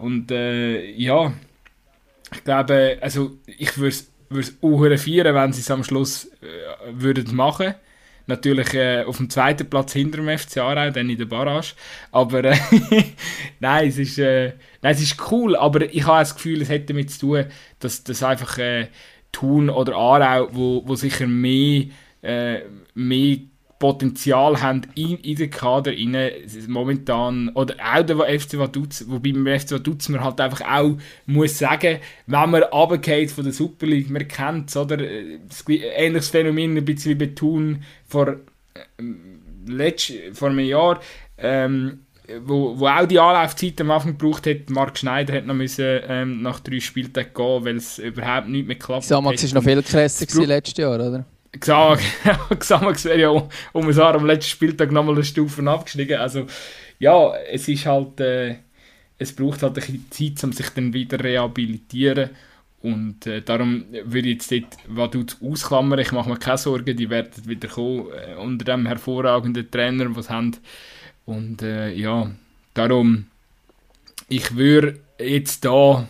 Und äh, ja, ich glaube, also ich würde es auch feiern, wenn sie es am Schluss äh, würden machen Natürlich äh, auf dem zweiten Platz hinter dem FC Aarau, dann in der Barrage. Aber äh, nein, es ist, äh, nein, es ist cool, aber ich habe das Gefühl, es hätte damit zu tun, dass das einfach äh, Thun oder Aarau, wo, wo sicher mehr, äh, mehr Potenzial haben in, in den Kader rein, momentan, oder auch der FC Vaduz, wobei beim FC Vaduz man halt einfach auch muss sagen, wenn man runtergeht von der Super League, man kennt es, oder? Ähnliches Phänomen, ein bisschen wie bei Thun vor, äh, letzt, vor einem Jahr, ähm, wo, wo auch die Anlaufzeit am Anfang gebraucht hat. Marc Schneider hat noch müssen, ähm, nach drei Spieltagen gehen, weil es überhaupt nicht mehr klappt. Samax war noch viel krasser letztes Jahr, oder? Xamax wäre ja um, um Jahr am letzten Spieltag nochmal eine Stufe abgestiegen. Also ja, es ist halt, äh, es braucht halt ein bisschen Zeit, um sich dann wieder rehabilitieren. Und äh, darum würde ich jetzt dort Vaduz ausklammern. Ich mache mir keine Sorgen, die werden wieder kommen äh, unter dem hervorragenden Trainer, was haben. Und äh, ja, darum, ich würde jetzt da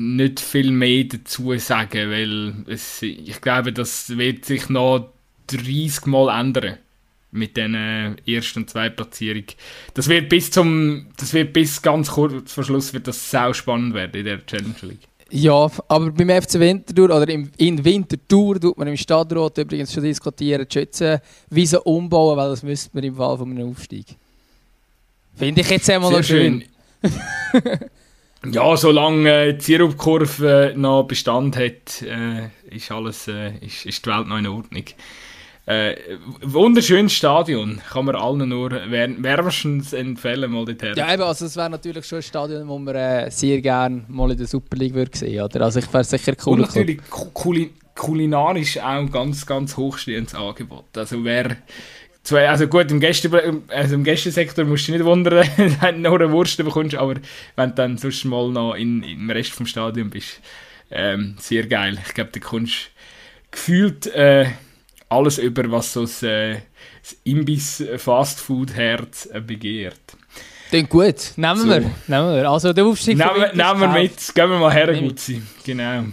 nicht viel mehr dazu sagen, weil es, ich glaube, das wird sich noch 30 Mal ändern mit den ersten und zweiten Platzierung. Das wird bis zum, das wird bis ganz kurz vor Schluss wird das sau spannend werden in der Challenge League. Ja, aber beim FC Winterthur oder im, in Winterthur tut man im Stadtrat übrigens schon diskutieren, die Schützenwiese umbauen, weil das müsste man im Fall von einem Aufstieg. Finde ich jetzt einmal noch schön. schön. ja, solange äh, die Sirupkurve noch Bestand hat, äh, ist alles, äh, ist, ist die Welt noch in Ordnung. Äh, wunderschönes Stadion, kann man allen nur wärmstens empfehlen, mal dorthin. Ja, eben, also es wäre natürlich schon ein Stadion, wo man äh, sehr gerne mal in der Super League würde sehen, oder? Also ich wäre sicher cool. Und natürlich kul kulinarisch auch ein ganz, ganz hochstehendes Angebot. Also wer also gut, im, Gäste, also im Gästesektor musst du dich nicht wundern, wenn du noch eine Wurst bekommst, aber wenn du dann sonst mal noch in, im Rest vom Stadion bist, ähm, sehr geil. Ich glaube, da kommst gefühlt äh, alles über, was so das, äh, das Imbiss-Fastfood-Herz äh, begehrt. Klingt gut. Nehmen so. wir. Nehmen wir. Also der Aufstieg Nehmen, nehmen wir mit. Gehen wir mal her, gut sein. Genau.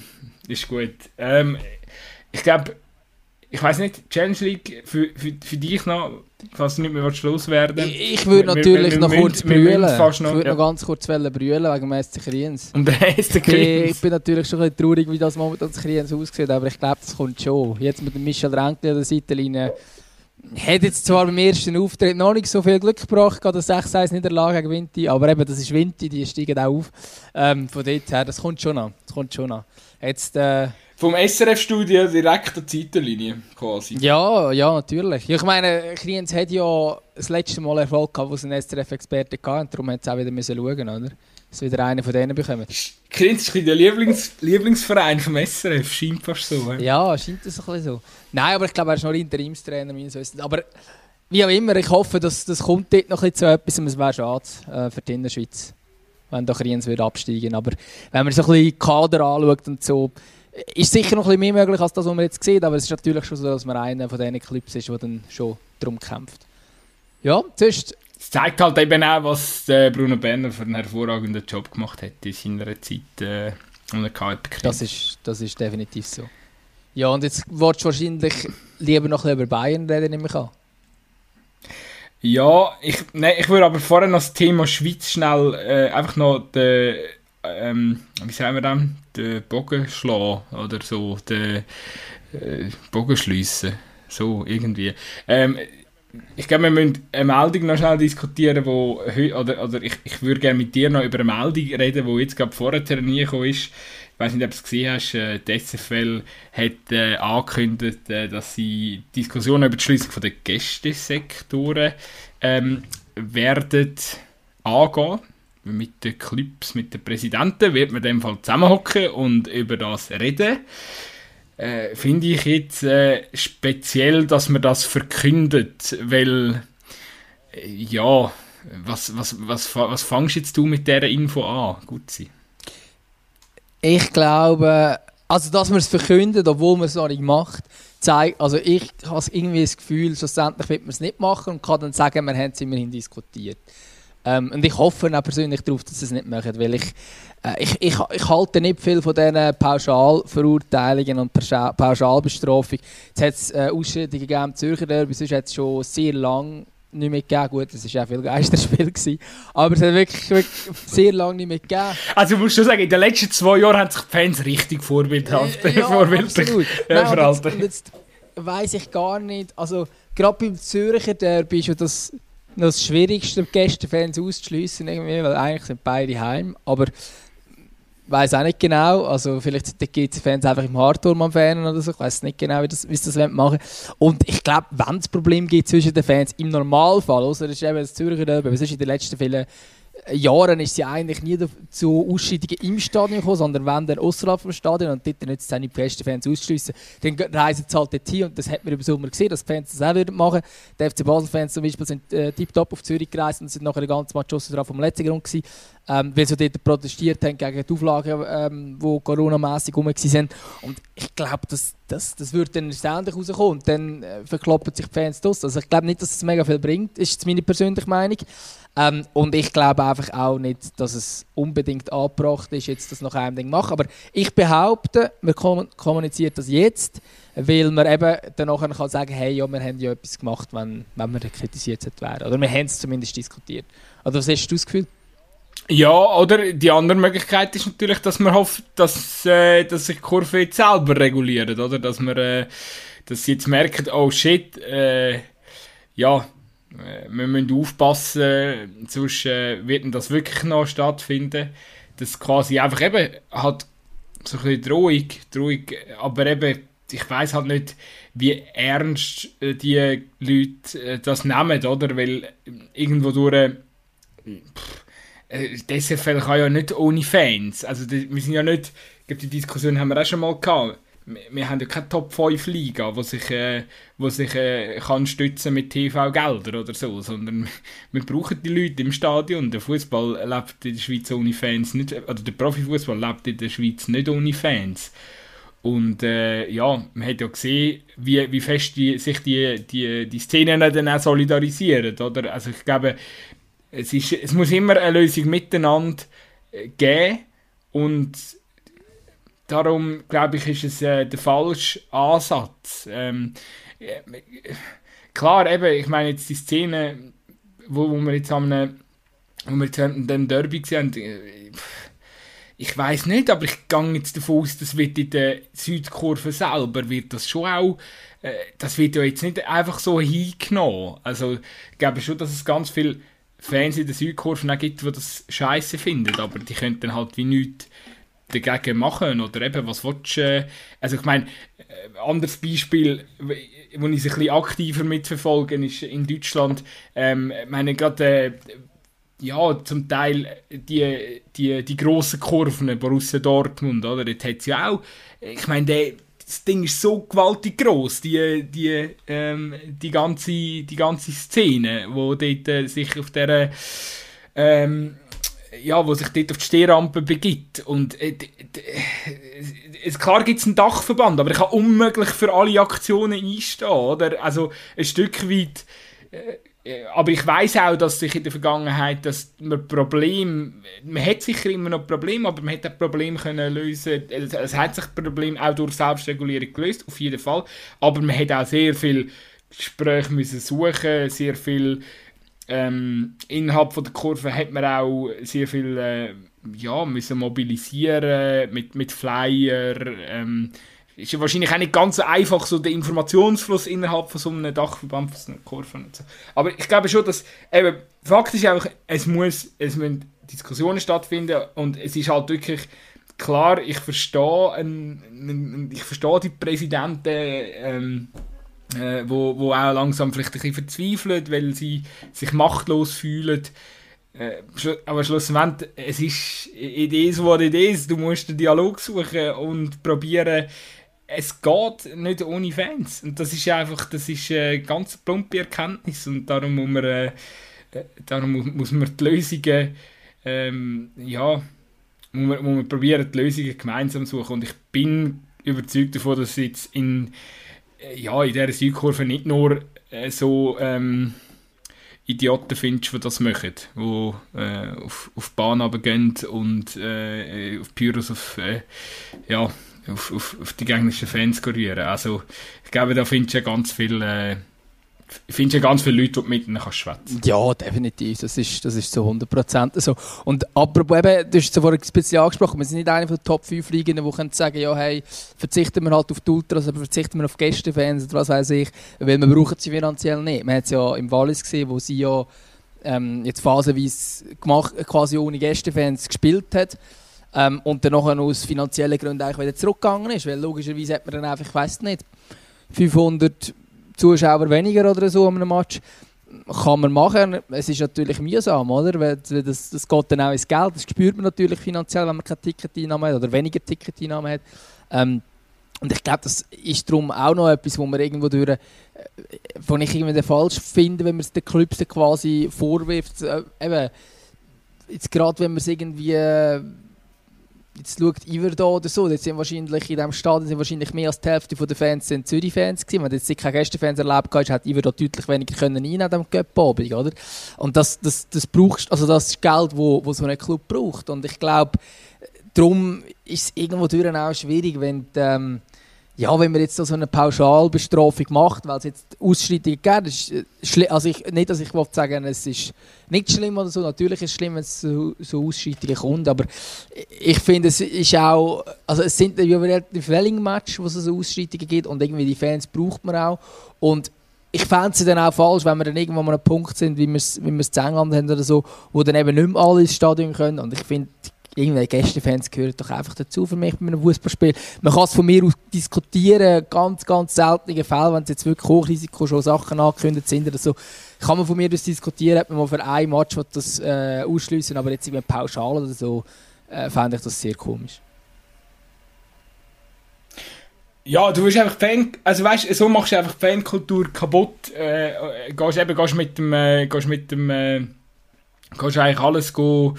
Ist gut. Ähm, ich glaube, ich weiß nicht, Challenge League für, für, für dich noch, falls du nicht mehr loswerden Ich, ich würde natürlich wir, wir, noch kurz brüllen. Ich würde ja. noch ganz kurz brüllen wegen dem SC Kriens. Und der SC Kriens? Ich bin natürlich schon ein bisschen traurig, wie das momentan das Kriens aussieht, aber ich glaube, das kommt schon. Jetzt mit dem Michel Renkli an der Seitenlinie hat jetzt zwar beim ersten Auftritt noch nicht so viel Glück gebracht, gerade 6-1 Niederlage gegen Vinti, aber eben, das ist Vinti, die steigen auch auf. Ähm, von dort her, das kommt schon an. Das kommt schon an. Jetzt, äh, vom SRF-Studio direkt an die Seitenlinie quasi. Ja, ja, natürlich. Ich meine, Kriens hat ja das letzte Mal Erfolg gehabt, wo es einen SRF-Experte gab und darum hat es auch wieder müssen schauen, oder? Dass wieder einer von denen bekommt. Kriens ist der Lieblings Lieblingsverein vom SRF, scheint fast so. He? Ja, scheint das ein bisschen so. Nein, aber ich glaube, er ist noch Interimstrainer meines Wissens. Aber wie auch immer, ich hoffe, dass das kommt dort noch ein bisschen zu etwas und es wäre schade äh, für die Innerschweiz, wenn da Kriens würde absteigen. Aber wenn man so ein bisschen Kader anschaut und so, ist sicher noch ein bisschen mehr möglich als das, was man jetzt sieht, aber es ist natürlich schon so, dass man einer von diesen Clips ist, der dann schon darum kämpft. Ja, zuerst... Es zeigt halt eben auch, was Bruno Berner für einen hervorragenden Job gemacht hat in seiner Zeit äh, unter KP das ist, das ist definitiv so. Ja, und jetzt wolltest du wahrscheinlich lieber noch ein über Bayern reden, nehme ich an. Ja, ich, nee, ich würde aber vorher noch das Thema Schweiz schnell äh, einfach noch den ähm, wie sagen wir das, den Bogen schlagen oder so, den äh, Bogen schliessen. So, irgendwie. Ähm, ich glaube, wir müssen eine Meldung noch schnell diskutieren, wo, oder, oder ich, ich würde gerne mit dir noch über eine Meldung reden, die jetzt gerade vorher reingekommen ist. Ich weiß nicht, ob du es gesehen hast, äh, die SFL hat äh, angekündigt, äh, dass sie Diskussionen über die Schließung der Gästesektoren ähm, werden angehen mit den Clubs, mit den Präsidenten, wird man in dem Fall zusammenhocken und über das reden. Äh, Finde ich jetzt äh, speziell, dass man das verkündet, weil äh, ja, was, was, was, was fangst jetzt du mit dieser Info an, Gutzi? Ich glaube, also dass man es verkündet, obwohl man es noch nicht macht, zeigt, also ich habe irgendwie das Gefühl, schlussendlich wird man es nicht machen und kann dann sagen, wir haben es immerhin diskutiert. Ähm, und ich hoffe auch persönlich darauf, dass sie es nicht machen, weil ich, äh, ich, ich, ich halte nicht viel von diesen Pauschalverurteilungen und Pauschalbestrafung. Jetzt hat es äh, Ausschreitungen gegeben im Zürcher Derby, sonst hat es schon sehr lange nicht mehr gegeben. Gut, es war auch viel Geisterspiel. Gewesen. Aber es hat wirklich, wirklich sehr lange nicht mehr gegeben. Also du musst schon sagen, in den letzten zwei Jahren haben sich die Fans richtig vorbildhaft äh, ja, vorbildlich äh, verhalten. Und jetzt, jetzt weiss ich gar nicht, also gerade beim Zürcher Derby ist ja das das Schwierigste, Gästefans auszuschließen, weil eigentlich sind beide heim. Aber weiß auch nicht genau. Also vielleicht sind die GC-Fans einfach im Hardturm am Fan oder so. Ich weiß nicht genau, wie, das, wie das machen Und ich glaube, wenn es Problem gibt zwischen den Fans, im Normalfall, außer das ist eben das Zürcher Derby, aber sonst in den letzten vielen Jahren ist sie eigentlich nie zu Ausscheidungen im Stadion gekommen, sondern wenn dann außerhalb des Stadions und dort nicht seine besten Fans ausschliessen, dann reisen sie halt dorthin und das hat man im Sommer gesehen, dass die Fans das auch würden machen. Die FC Basel-Fans zum Beispiel sind äh, tiptop auf Zürich gereist und sind nachher den ganzen Match drauf vom letzten Grund gewesen, ähm, weil sie dort protestiert haben gegen die Auflagen, ähm, die Corona-mässig rum waren. Und ich glaube, das, das, das würde dann ständig rauskommen und dann äh, verkloppen sich die Fans das. Also ich glaube nicht, dass es mega viel bringt, ist meine persönliche Meinung. Ähm, und ich glaube einfach auch nicht, dass es unbedingt angebracht ist, jetzt das nach einem Ding machen. Aber ich behaupte, man kommuniziert das jetzt, weil man eben dann nachher kann sagen, hey, ja, wir haben ja etwas gemacht, wenn, wenn wir kritisiert werden. Oder wir haben es zumindest diskutiert. Oder was hast du das Gefühl? Ja, oder die andere Möglichkeit ist natürlich, dass man hofft, dass, äh, dass sich die Kurve jetzt selber reguliert, oder? Dass man äh, dass sie jetzt merken, oh shit, äh, ja, wir müssen aufpassen, sonst äh, wird das wirklich noch stattfinden. Das quasi einfach eben halt so ein bisschen Drohung, Drohung aber eben, ich weiß halt nicht, wie ernst äh, die Leute äh, das nehmen, oder? Weil irgendwo durch äh, äh das SFL kann ja nicht ohne Fans. Also wir sind ja nicht, ich glaube, die Diskussion haben wir auch schon mal gehabt wir haben ja keine Top 5 Liga, wo sich, äh, wo sich äh, kann stützen mit TV-Geldern oder so, sondern wir brauchen die Leute im Stadion. Der Fußball lebt in der Schweiz ohne Fans nicht, oder der Profifußball lebt in der Schweiz nicht ohne Fans. Und äh, ja, man hat ja gesehen, wie, wie fest die, sich die, die, die Szenen dann auch solidarisieren. Oder? Also ich glaube, es, ist, es muss immer eine Lösung miteinander äh, geben und darum glaube ich, ist es äh, der falsche Ansatz. Ähm, äh, klar, eben, ich meine jetzt die Szene, wo, wo wir jetzt am wo wir jetzt den Derby gesehen haben, äh, ich weiß nicht, aber ich gehe jetzt davon aus, das wird in der Südkurve selber, wird das schon auch, äh, das wird ja jetzt nicht einfach so hingenommen. Also ich glaube schon, dass es ganz viele Fans in der Südkurve gibt, die das scheiße finden, aber die könnten dann halt wie nichts dagegen machen? Oder eben, was willst du? Äh, also ich meine, äh, anderes Beispiel, wo ich es ein bisschen aktiver mitverfolge, ist in Deutschland, ähm, meine gerade, äh, ja, zum Teil die, die, die grossen Kurven, Borussia Dortmund, oder? Dort hat es ja auch, ich meine, das Ding ist so gewaltig groß, die, die, ähm, die, ganze, die ganze Szene, wo dort äh, sich auf der ähm, ja, wo sich dort auf die Stehrampe begibt. Und äh, äh, klar gibt es einen Dachverband, aber ich kann unmöglich für alle Aktionen einstehen, oder? Also ein Stück weit. Äh, äh aber ich weiß auch, dass sich in der Vergangenheit, dass man Probleme, man hat sicher immer noch Probleme, aber man hat das Problem können lösen. Es, es hat sich das Problem auch durch Selbstregulierung gelöst, auf jeden Fall. Aber man hat auch sehr viel Gespräche müssen suchen, sehr viel ähm, innerhalb von der Kurve hat man auch sehr viel äh, ja, müssen mobilisieren mit, mit Flyer. Ähm, ist ja wahrscheinlich auch nicht ganz so einfach, so der Informationsfluss innerhalb von so einem Dachverband von so einer Kurve. So. Aber ich glaube schon, dass eben, Fakt ist auch, es, muss, es müssen Diskussionen stattfinden und es ist halt wirklich klar, ich verstehe, ein, ich verstehe die Präsidenten, ähm, äh, wo, wo auch langsam vielleicht ein bisschen verzweifelt, weil sie sich machtlos fühlen. Äh, aber schlussendlich, es ist what it is. Du musst den Dialog suchen und probieren. Es geht nicht ohne Fans. Und das ist einfach, das ist eine ganz plumpe Erkenntnis. Und darum muss man, äh, darum muss, man die Lösungen, ähm, ja, muss man, muss man probieren, die Lösungen gemeinsam suchen. Und ich bin überzeugt davon, dass jetzt in ja, in dieser Südkurve nicht nur äh, so ähm, Idioten findest, die das machen, die äh, auf, auf die Bahn gehen und äh, auf Pyros auf, äh, ja, auf, auf, auf die gegnerischen Fans rühren. Also ich glaube, da findest du ganz viel äh, findest ja ganz viele Leute, die mit ihnen schwätzen Ja, definitiv. Das ist, das ist zu 100% so. Und apropos eben, du hast es vorhin angesprochen, wir sind nicht einer den Top 5 Ligen, die sagen, ja, hey, verzichten wir halt auf die Ultras, aber verzichten wir auf Gästefans oder was weiß ich, weil wir brauchen sie finanziell nicht. Man hat es ja im Wallis gesehen, wo sie ja ähm, jetzt phasenweise gemacht, quasi ohne Gästefans gespielt hat. Ähm, und dann nachher aus finanziellen Gründen eigentlich wieder zurückgegangen ist. Weil logischerweise hat man dann einfach, ich weiß nicht, 500 Zuschauer weniger oder so an einem Match. Kann man machen. Es ist natürlich mühsam, oder? Das, das geht dann auch ins Geld. Das spürt man natürlich finanziell, wenn man keine Ticketeinnahme hat oder weniger Ticketeinnahme hat. Ähm, und ich glaube, das ist darum auch noch etwas, wo man irgendwo durch, äh, wo ich irgendwie falsch finde, wenn man es den Clubs quasi vorwirft. Äh, eben, jetzt gerade wenn man es irgendwie äh, jetzt schaut Iver da oder so, jetzt sind wahrscheinlich in diesem Stadion sind wahrscheinlich mehr als die Hälfte der Fans Zürich-Fans gewesen. Wenn jetzt keine Gästefans erlebt hast, hat Iver da deutlich weniger können rein an diesem Cup-Abend, oder? Und das, das, das brauchst, also das ist Geld, wo, wo so ein Club braucht. Und ich glaube, darum ist es irgendwo auch schwierig, wenn die, ähm, ja, wenn man jetzt so eine Pauschalbestrafung macht, weil es jetzt Ausschreitungen gibt, ist, äh, also ich, nicht, dass ich sagen es ist nicht schlimm oder so, natürlich ist es schlimm, wenn es so, so Ausschreitungen kommt, aber ich finde, es ist auch, also es sind ja relativ wenige Matches, wo es so Ausschreitungen gibt und irgendwie die Fans braucht man auch. Und ich fände es dann auch falsch, wenn wir dann irgendwo an einem Punkt sind, wie wir es wie in England haben oder so, wo dann eben nicht mehr alle ins Stadion können. Und ich finde, irgendwelche Gästefans gehören doch einfach dazu für mich bei einem Fußballspiel. Man kann es von mir aus diskutieren, ganz, ganz seltene Fälle, wenn es jetzt wirklich Hochrisiko schon Sachen angekündigt sind oder so, kann man von mir aus diskutieren, ob man mal für ein Match das äh, ausschliessen, aber jetzt irgendwie pauschal oder so, äh, fände ich das sehr komisch. Ja, du bist einfach Fan, also weißt, so machst du einfach Fankultur kaputt. Äh, gehst eben, gehst mit dem, äh, gehst mit dem, äh, gehst eigentlich alles go,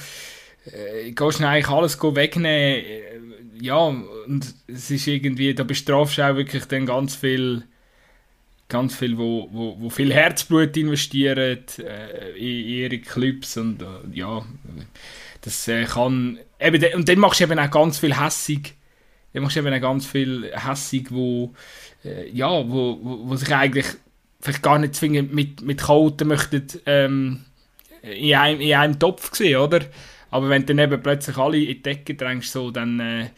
äh, gehst eigentlich alles wegnehmen. Äh, ja, und es ist irgendwie, da bestrafst du auch wirklich dann ganz viel, ganz viel, wo, wo, wo viel Herzblut investieren äh, in ihre Clubs und äh, ja, das äh, kann, eben, und dann machst du eben auch ganz viel hässig, dann machst du eben auch ganz viel hässig, wo, äh, ja, wo, wo, wo sich eigentlich vielleicht gar nicht zwingend mit, mit Kalten möchten ähm, in, einem, in einem Topf sehen, oder? Aber wenn dann eben plötzlich alle in die Decke drängst, so, dann, äh,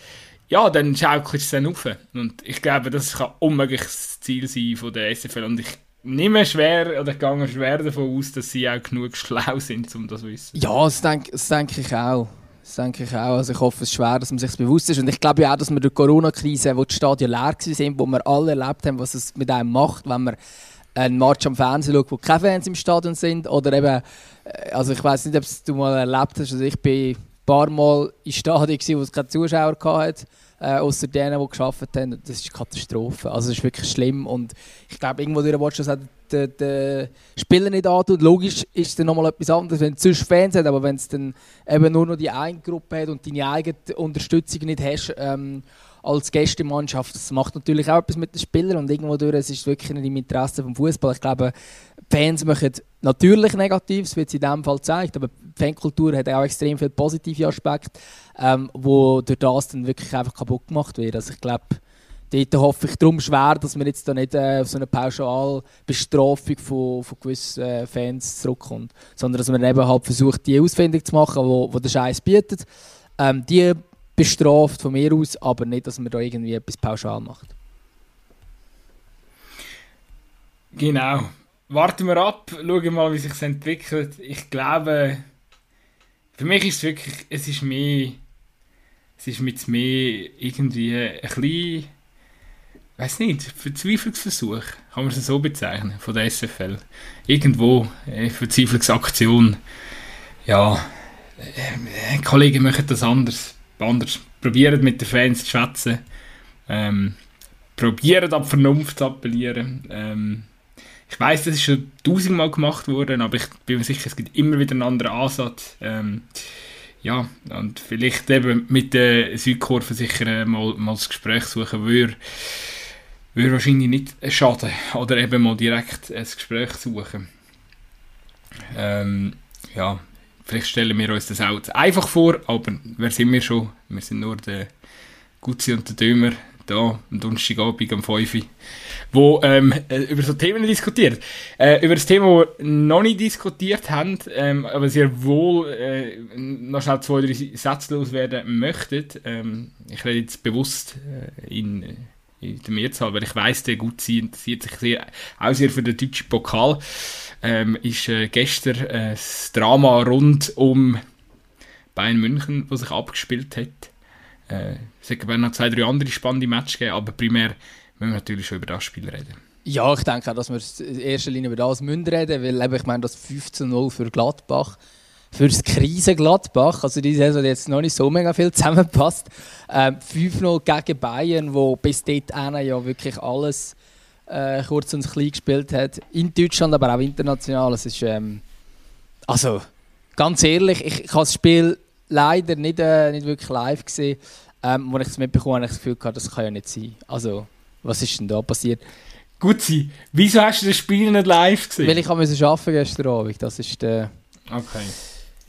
ja, dann schaukelst du es dann auf. Und ich glaube, das kann unmöglich das Ziel sein von der SFL. Und ich nehme schwer, oder gehe schwer davon aus, dass sie auch genug schlau sind, um das zu wissen. Ja, das denke, das ich auch. Das denke ich auch. Also ich hoffe es schwer, dass man sich bewusst ist. Und ich glaube auch, dass wir durch die Corona-Krise, wo die Stadien leer waren, wo wir alle erlebt haben, was es mit einem macht, wenn man einen Match am Fernsehen schaut, wo keine Fans im Stadion sind. Oder eben, äh, also ich weiß nicht, ob du mal erlebt hast. Also ich bin ein paar Mal im Stadion, wo es keine Zuschauer hatte. Äh, außer denen, die geschafft haben. Das ist eine Katastrophe. Also es ist wirklich schlimm. Und ich glaube, irgendwo durch Watch, dass der, der Spieler nicht antut. Logisch ist dann nochmal etwas anderes, wenn es sonst Fans hat, aber wenn es dann eben nur noch die eine Gruppe hat und deine eigene Unterstützung nicht hast, ähm, als Gästemannschaft. Das macht natürlich auch etwas mit den Spielern und irgendwo durch, es ist wirklich nicht im Interesse vom Fußball. Ich glaube, Fans machen natürlich Negatives, wie es in diesem Fall zeigt, aber die Fankultur hat auch extrem viele positive Aspekte, ähm, wo durch das dann wirklich einfach kaputt gemacht werden. Also ich glaube, dort hoffe ich darum schwer, dass man jetzt da nicht äh, auf so eine Pauschalbestrafung von, von gewissen äh, Fans zurückkommt, sondern dass man eben halt versucht, die ausfindig zu machen, wo, wo der Scheiß bietet. Ähm, die bestraft von mir aus, aber nicht, dass man da irgendwie etwas pauschal macht. Genau. Warten wir ab, schauen mal, wie sich entwickelt. Ich glaube, für mich ist es wirklich, es ist mehr, es ist mit mehr irgendwie ein bisschen, weiß nicht, Verzweiflungsversuch, kann man es so bezeichnen, von der SFL. Irgendwo, eine äh, Verzweiflungsaktion. Ja, äh, Kollegen machen das anders anders. Probiert mit den Fans zu schwätzen. Ähm, probiert ab Vernunft zu appellieren. Ähm, ich weiß, das ist schon tausendmal gemacht worden, aber ich bin mir sicher, es gibt immer wieder einen anderen Ansatz. Ähm, ja, und vielleicht eben mit der Südkurve sicher mal, mal das Gespräch suchen würde, würde wahrscheinlich nicht schaden. Oder eben mal direkt ein Gespräch suchen. Ähm, ja, Vielleicht stellen wir uns das auch einfach vor, aber wer sind wir schon? Wir sind nur der Gutzi und der Dömer da am Donnerstagabend um 5 Uhr, wo ähm, äh, über so Themen diskutiert. Äh, über das Thema, das wir noch nicht diskutiert haben, ähm, aber sehr wohl äh, noch schnell zwei, drei Sätze loswerden möchten. Ähm, ich rede jetzt bewusst äh, in, äh, in der Mehrzahl, weil ich weiss, der Gutzi interessiert sich sehr, auch sehr für den deutschen Pokal ähm, ist äh, gestern äh, das Drama rund um Bayern München, was sich abgespielt hat. Äh, es hat noch zwei, drei andere spannende Matches gegeben, aber primär müssen wir natürlich schon über das Spiel reden. Ja, ich denke auch, dass wir in erster Linie über das müssen reden, weil ich meine, das 15-0 für Gladbach, für das Krise Gladbach, also die Saison jetzt noch nicht so mega viel zusammenpasst. Ähm, 5-0 gegen Bayern, wo bis dort ja wirklich alles äh, kurz und klein gespielt hat. In Deutschland, aber auch international. Es ist, ähm, also, ganz ehrlich, ich, ich habe das Spiel leider nicht, äh, nicht wirklich live gesehen. Ähm, als ich es mitbekommen habe, habe ich das Gefühl gehabt, das kann ja nicht sein. Also, was ist denn da passiert? Gut sein. Wieso hast du das Spiel nicht live gesehen? Weil ich arbeiten gestern Abend. Das ist der... Okay.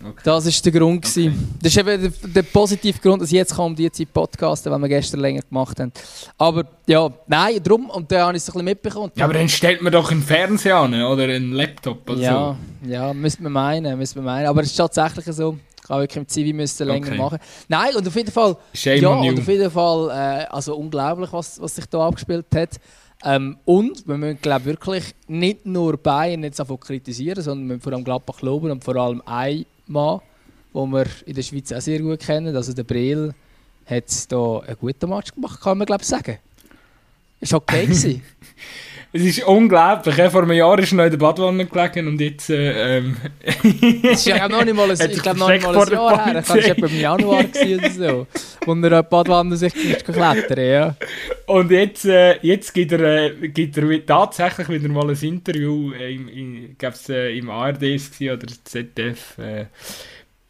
Okay. Das war der Grund. Okay. Das ist eben der, der, positive Grund, dass ich jetzt um diese Zeit podcasten, weil wir gestern länger gemacht haben. Aber ja, nein, darum, und dann habe ich es ein bisschen mitbekommen. Ja, aber dann stellt man doch einen Fernseher an oder einen Laptop oder ja, so. Ja, müsste man meinen, müsste man meinen. Aber es ist tatsächlich so. Ich habe wirklich im Zivi müssen länger okay. machen. Nein, und auf jeden Fall, Shame ja, und auf jeden Fall, äh, also unglaublich, was, was sich da abgespielt hat. Ähm, und wir müssen glaub, wirklich nicht nur Bayern jetzt kritisieren, sondern wir müssen vor allem Gladbach loben und vor allem ein Mann, den wir in der Schweiz auch sehr gut kennen. Also der Breel hat hier einen guten Match gemacht, kann man glaube ich sagen. Ist okay gewesen. Es ist unglaublich. Vor einem Jahr ist er noch in der Badwanne gelegen und jetzt. Äh, ähm, ist ja noch nicht mal ein, ich glaube noch nicht mal ein Jahr her. Das war etwa im Januar oder so. Wo er in der Badwanne sich klettern ja. Und jetzt, äh, jetzt gibt, er, äh, gibt er tatsächlich wieder mal ein Interview. Äh, im, im, äh, im ARD oder ZDF. Äh,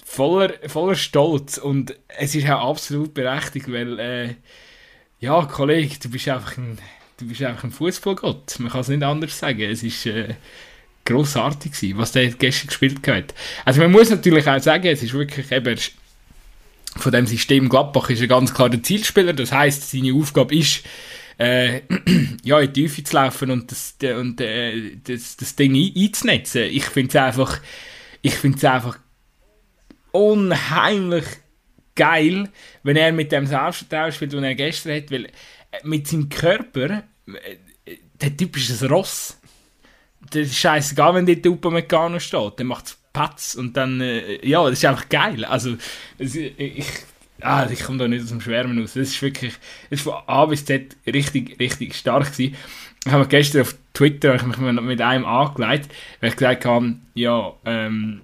voller, voller Stolz. Und es ist auch absolut berechtigt, weil. Ja, Kollege, du bist einfach ein du bist einfach ein Fußballgott. Man kann es nicht anders sagen. Es ist äh, grossartig gewesen, was der gestern gespielt hat. Also man muss natürlich auch sagen, es ist wirklich eben von dem System Gladbach ist er ganz klar der Zielspieler. Das heißt, seine Aufgabe ist äh, ja in die Tiefe zu laufen und das, und, äh, das, das Ding ein, einzunetzen. Ich finde es einfach, ich finde es einfach unheimlich geil, wenn er mit dem Selbstvertrauen spielt, den er gestern hat, weil mit seinem Körper der Typ ist ein Ross. Das ist scheißegal, wenn dort Upamecano steht. Der macht Patz und dann, äh, ja, das ist einfach geil. Also, ich, ah, ich komme da nicht aus dem Schwärmen raus. Das ist wirklich, das ist von A bis Z richtig, richtig stark gewesen. Ich habe gestern auf Twitter ich mich mit einem angelegt, weil ich gesagt habe, ja, ähm,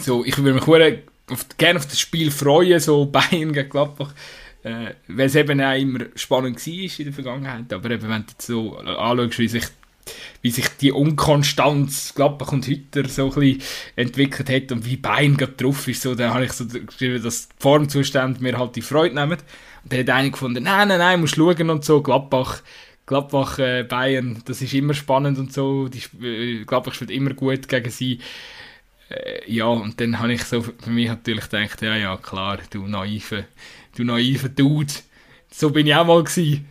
so, ich würde mich gerne auf das Spiel freuen, so Bayern gegen Gladbach. Äh, es eben auch immer spannend war in der Vergangenheit. Aber eben, wenn du jetzt so anschaust, wie sich, wie sich die Unkonstanz Gladbach und Hütter so ein bisschen entwickelt hat und wie Bein gerade drauf ist, so, dann habe ich so geschrieben, dass die Formzustände mir halt die Freude nehmen. Und dann hat einer gefunden, nein, nein, nein, musst schauen und so, Gladbach, Gladbach, äh, Bayern, das ist immer spannend und so, die, äh, Gladbach spielt immer gut gegen sie. Äh, ja, und dann habe ich so für mich natürlich gedacht, ja, ja, klar, du naive du naiver Dude. So bin ich auch mal gewesen.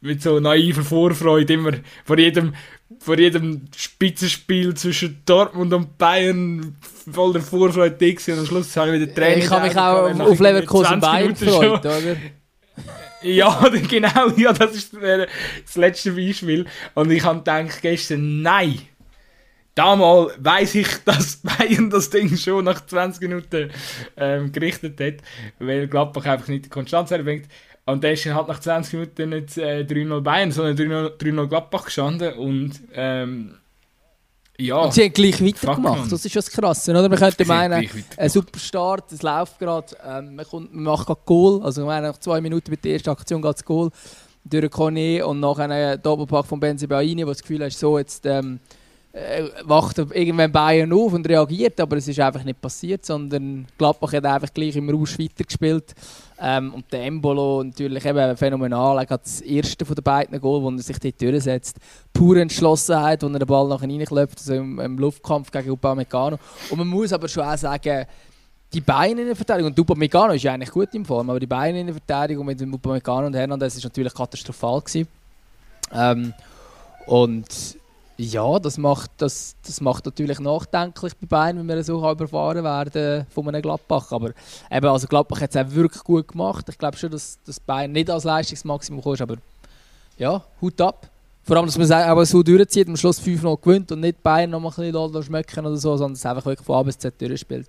Mit so naiver Vorfreude immer vor jedem, vor jedem Spitzenspiel zwischen Dortmund und Bayern voller Vorfreude dick und am Schluss habe ich wieder Training. Ich habe mich auch auf Leverkusen Bayern gefreut, oder? ja, genau, ja, das ist das letzte Beispiel. Und ich habe gedacht gestern, nein, Damals weiß ich, dass Bayern das Ding schon nach 20 Minuten ähm, gerichtet hat, weil Gladbach einfach nicht die Konstanz erbringt. Und dann ist halt nach 20 Minuten nicht äh, 3-0 Bayern, sondern 3-0 Gladbach gestanden. Und ähm, ja. Und sie haben gleich weitergemacht. Das ist das Krasse, oder? Man könnte meinen, ein super Start, es läuft gerade, ähm, man, kommt, man macht gerade Goal. Also, meine, nach zwei Minuten mit der ersten Aktion geht es Goal durch Kone und nach einem Doppelpack von Benzibaini, wo das Gefühl hast, so jetzt. Ähm, äh, wacht irgendwann Bayern auf und reagiert, aber es ist einfach nicht passiert, sondern Gladbach hat einfach gleich im Rausch weitergespielt. Ähm, und der Embolo natürlich eben phänomenal. Er hat das erste von den beiden Goal, wo er sich dort durchsetzt. Pure Entschlossenheit, wo er den Ball nachher reinklopft, also im, im Luftkampf gegen Upamecano. Und man muss aber schon auch sagen, die Beine in der Verteidigung, und Upamecano ist ja eigentlich gut in Form, aber die Beine in der Verteidigung mit Upamecano und Hernandez ist natürlich katastrophal gewesen. Ähm, und ja, das macht, das, das macht natürlich nachdenklich bei Bayern, wenn wir so überfahren werden von einem Gladbach. Aber eben, also Gladbach hat es auch wirklich gut gemacht. Ich glaube schon, dass, dass Bayern nicht als Leistungsmaximum kommt, aber ja, Hut ab. Vor allem, dass man es auch so durchzieht, am Schluss 5 noch gewinnt und nicht Bayern noch mal ein bisschen schmecken oder so, sondern es einfach wirklich von A bis Z durchspielt.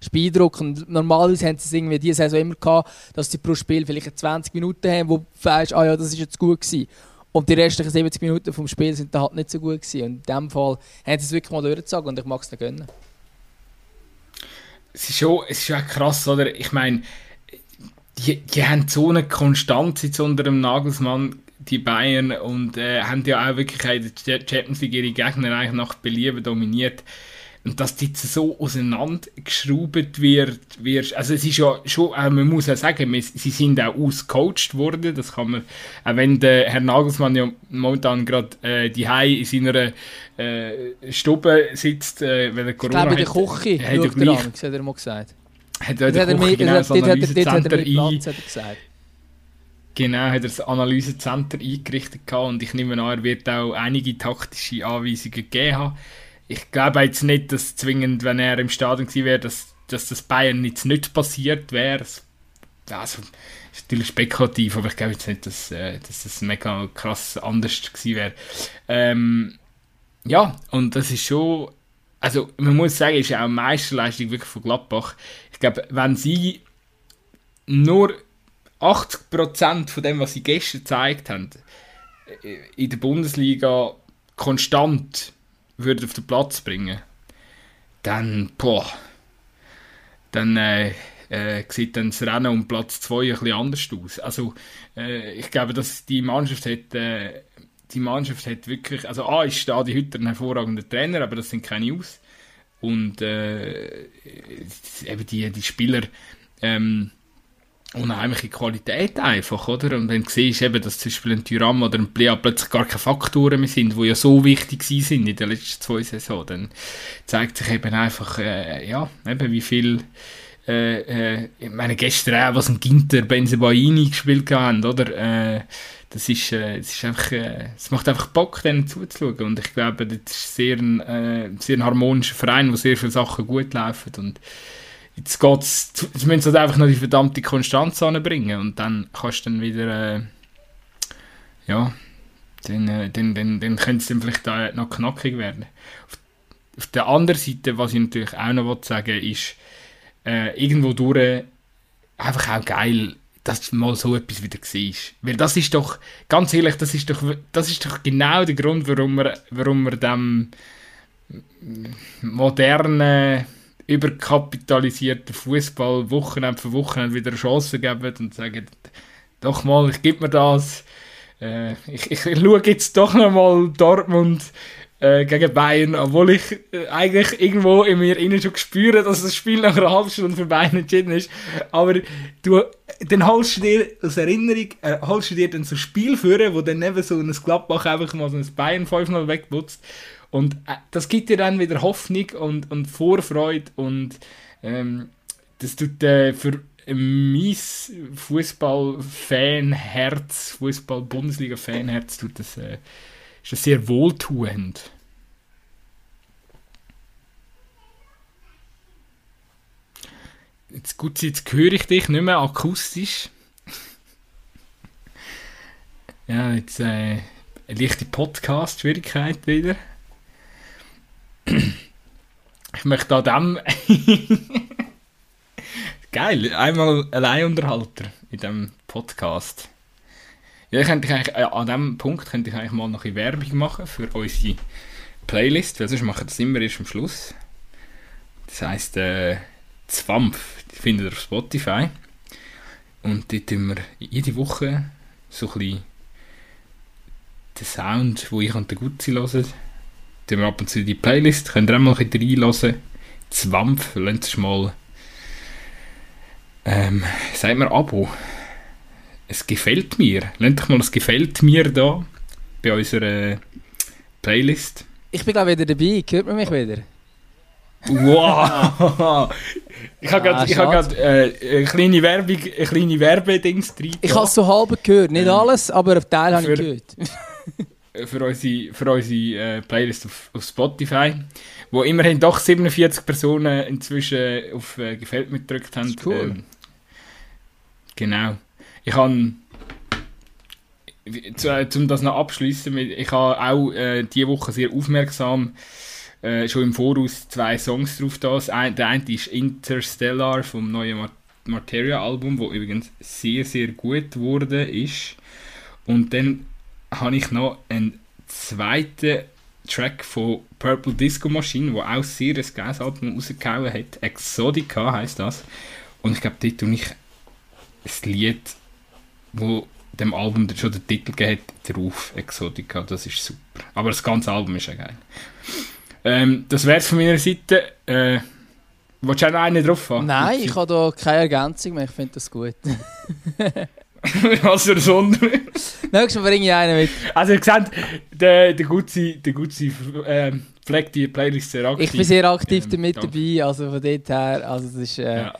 ist beeindruckend. Normalerweise haben sie es irgendwie diese Saison immer gehabt, dass sie pro Spiel vielleicht 20 Minuten haben, wo du weißt, ah ja, das ist jetzt gut gewesen. Und die restlichen 70 Minuten vom Spiel sind dann halt nicht so gut gewesen. Und in dem Fall haben sie es wirklich mal durchgezogen und ich mag es dann gönnen. Es ist schon, es ist schon krass, oder? Ich meine, die, die haben so eine Konstanz jetzt unter dem Nagelsmann, die Bayern, und äh, haben ja auch wirklich in der Champions League ihre Gegner eigentlich nach Belieben dominiert. Und dass die so auseinandergeschraubt wird, wird, also es ist ja schon, äh, man muss ja sagen, wir, sie sind auch ausgecoacht worden, das kann man, auch wenn der Herr Nagelsmann ja momentan gerade äh, die in seiner äh, Stube sitzt, äh, weil er Corona ich glaube, in der Küche, hat, hat, er, hat er mal gesagt. Hat er der Küche genau das Analysecenter ein... Genau, hat er das Analysecenter eingerichtet gehabt und ich nehme an, er wird auch einige taktische Anweisungen gegeben haben ich glaube jetzt nicht, dass zwingend, wenn er im Stadion gewesen wäre, dass, dass das Bayern jetzt nicht passiert wäre. Also, ist natürlich spekulativ, aber ich glaube jetzt nicht, dass, äh, dass das mega krass anders gewesen wäre. Ähm, ja, und das ist schon, also man muss sagen, ist ja auch eine Meisterleistung wirklich von Gladbach. Ich glaube, wenn sie nur 80% von dem, was sie gestern gezeigt haben, äh, in der Bundesliga konstant würde auf den Platz bringen, dann, boah, dann äh, äh, sieht dann das Rennen um Platz 2 ein bisschen anders aus. Also, äh, ich glaube, dass die Mannschaft hat, äh, die Mannschaft hat wirklich, also A ist Stadi Hütter ein hervorragender Trainer, aber das sind keine Aus. Und äh, eben die, die Spieler, ähm, unheimliche Qualität einfach, oder? Und wenn du siehst, eben, dass zum Beispiel ein Tyram oder ein Plea plötzlich gar keine Faktoren mehr sind, die ja so wichtig sind in den letzten zwei Saisonen, dann zeigt sich eben einfach, äh, ja, eben wie viel äh, äh, ich meine, gestern auch, was ein Ginter, Benzebaini gespielt haben, oder? Äh, das ist, äh, das ist einfach, äh, es macht einfach Bock, denen zuzuschauen. Und ich glaube, das ist sehr ein, äh, sehr ein harmonischer Verein, wo sehr viele Sachen gut laufen. Und Jetzt geht's, jetzt müssen halt einfach noch die verdammte Konstanz anbringen und dann kannst du dann wieder, äh, ja, dann, äh, dann, dann, dann könnte es dann vielleicht äh, noch knackig werden. Auf, auf, der anderen Seite, was ich natürlich auch noch sagen will, ist, äh, irgendwo durch einfach auch geil, dass mal so etwas wieder war. Weil das ist doch, ganz ehrlich, das ist doch, das ist doch genau der Grund, warum wir, warum wir dem modernen überkapitalisierten Fußball Wochenende für Wochenende wieder eine Chance geben und sagen, doch mal, ich gebe mir das. Äh, ich, ich, schaue jetzt doch noch mal Dortmund äh, gegen Bayern, obwohl ich äh, eigentlich irgendwo in mir innen schon spüre, dass das Spiel nach einer halben Stunde für Bayern entschieden ist. Aber du, dann holst du dir aus Erinnerung, äh, holst du dir dann so ein Spiel führen, wo dann neben so ein Gladbach einfach mal so ein Bayern 5-0 wegputzt und äh, das gibt dir dann wieder Hoffnung und, und Vorfreude und ähm, das tut äh, für mein Fußball-Fanherz, Fußball-Bundesliga-Fanherz, tut das, äh, ist das sehr wohltuend. Jetzt gut, jetzt höre ich dich nicht mehr akustisch. ja, jetzt äh, eine leichte Podcast-Schwierigkeit wieder ich möchte an dem. Geil, einmal Alleinunterhalter in diesem Podcast. Ja, könnte eigentlich, äh, an diesem Punkt könnte ich eigentlich mal noch ein Werbung machen für unsere Playlist, weil sonst machen wir das immer erst am Schluss. Das heisst, äh, Zwampf, die findet ihr auf Spotify. Und dort tun wir jede Woche so ein bisschen den Sound, wo ich und der Gutzi hören, tun wir ab und zu die Playlist, könnt ihr auch mal ein bisschen reinhören. Zwampf, lasst es mal, ähm, sagt mir Abo. Es gefällt mir. Lasst euch mal es gefällt mir da bei unserer Playlist. Ich bin glaube wieder dabei, hört man mich wieder? Wow! ich habe gerade ah, hab äh, eine kleine Werbung, eine kleine Werbedings drin. Ich habe es so halb gehört, nicht ähm, alles, aber einen Teil habe ich gehört. für unsere, für unsere äh, Playlist auf, auf Spotify, wo immerhin doch 47 Personen inzwischen auf äh, Gefällt mir gedrückt haben. Cool. Ähm, genau. Ich habe zu, um das noch abschließen, ich habe auch äh, diese Woche sehr aufmerksam äh, schon im Voraus zwei Songs drauf da. Der eine ist Interstellar vom neuen Materia-Album, wo übrigens sehr, sehr gut geworden ist. Und dann habe ich noch einen zweiten Track von Purple Disco Machine, wo auch sehr ein geiles Album rausgehauen hat. Exotica heißt das. Und ich glaube, dort tue ich ein Lied, wo dem Album schon den Titel gegeben hat, drauf. Exotica, das ist super. Aber das ganze Album ist ja geil. Ähm, das wäre es von meiner Seite. Äh, willst du auch noch einen drauf haben? Nein, ich habe da keine Ergänzung mehr. Ich finde das gut. Was ein Wunder. Nächstes Mal bringe ich einen mit. Also ihr seht, der, der Gutzi, der Gutzi äh, pflegt die Playlist sehr aktiv. Ich bin sehr aktiv ähm, damit dabei, also von dort her, also das ist... Äh, ja.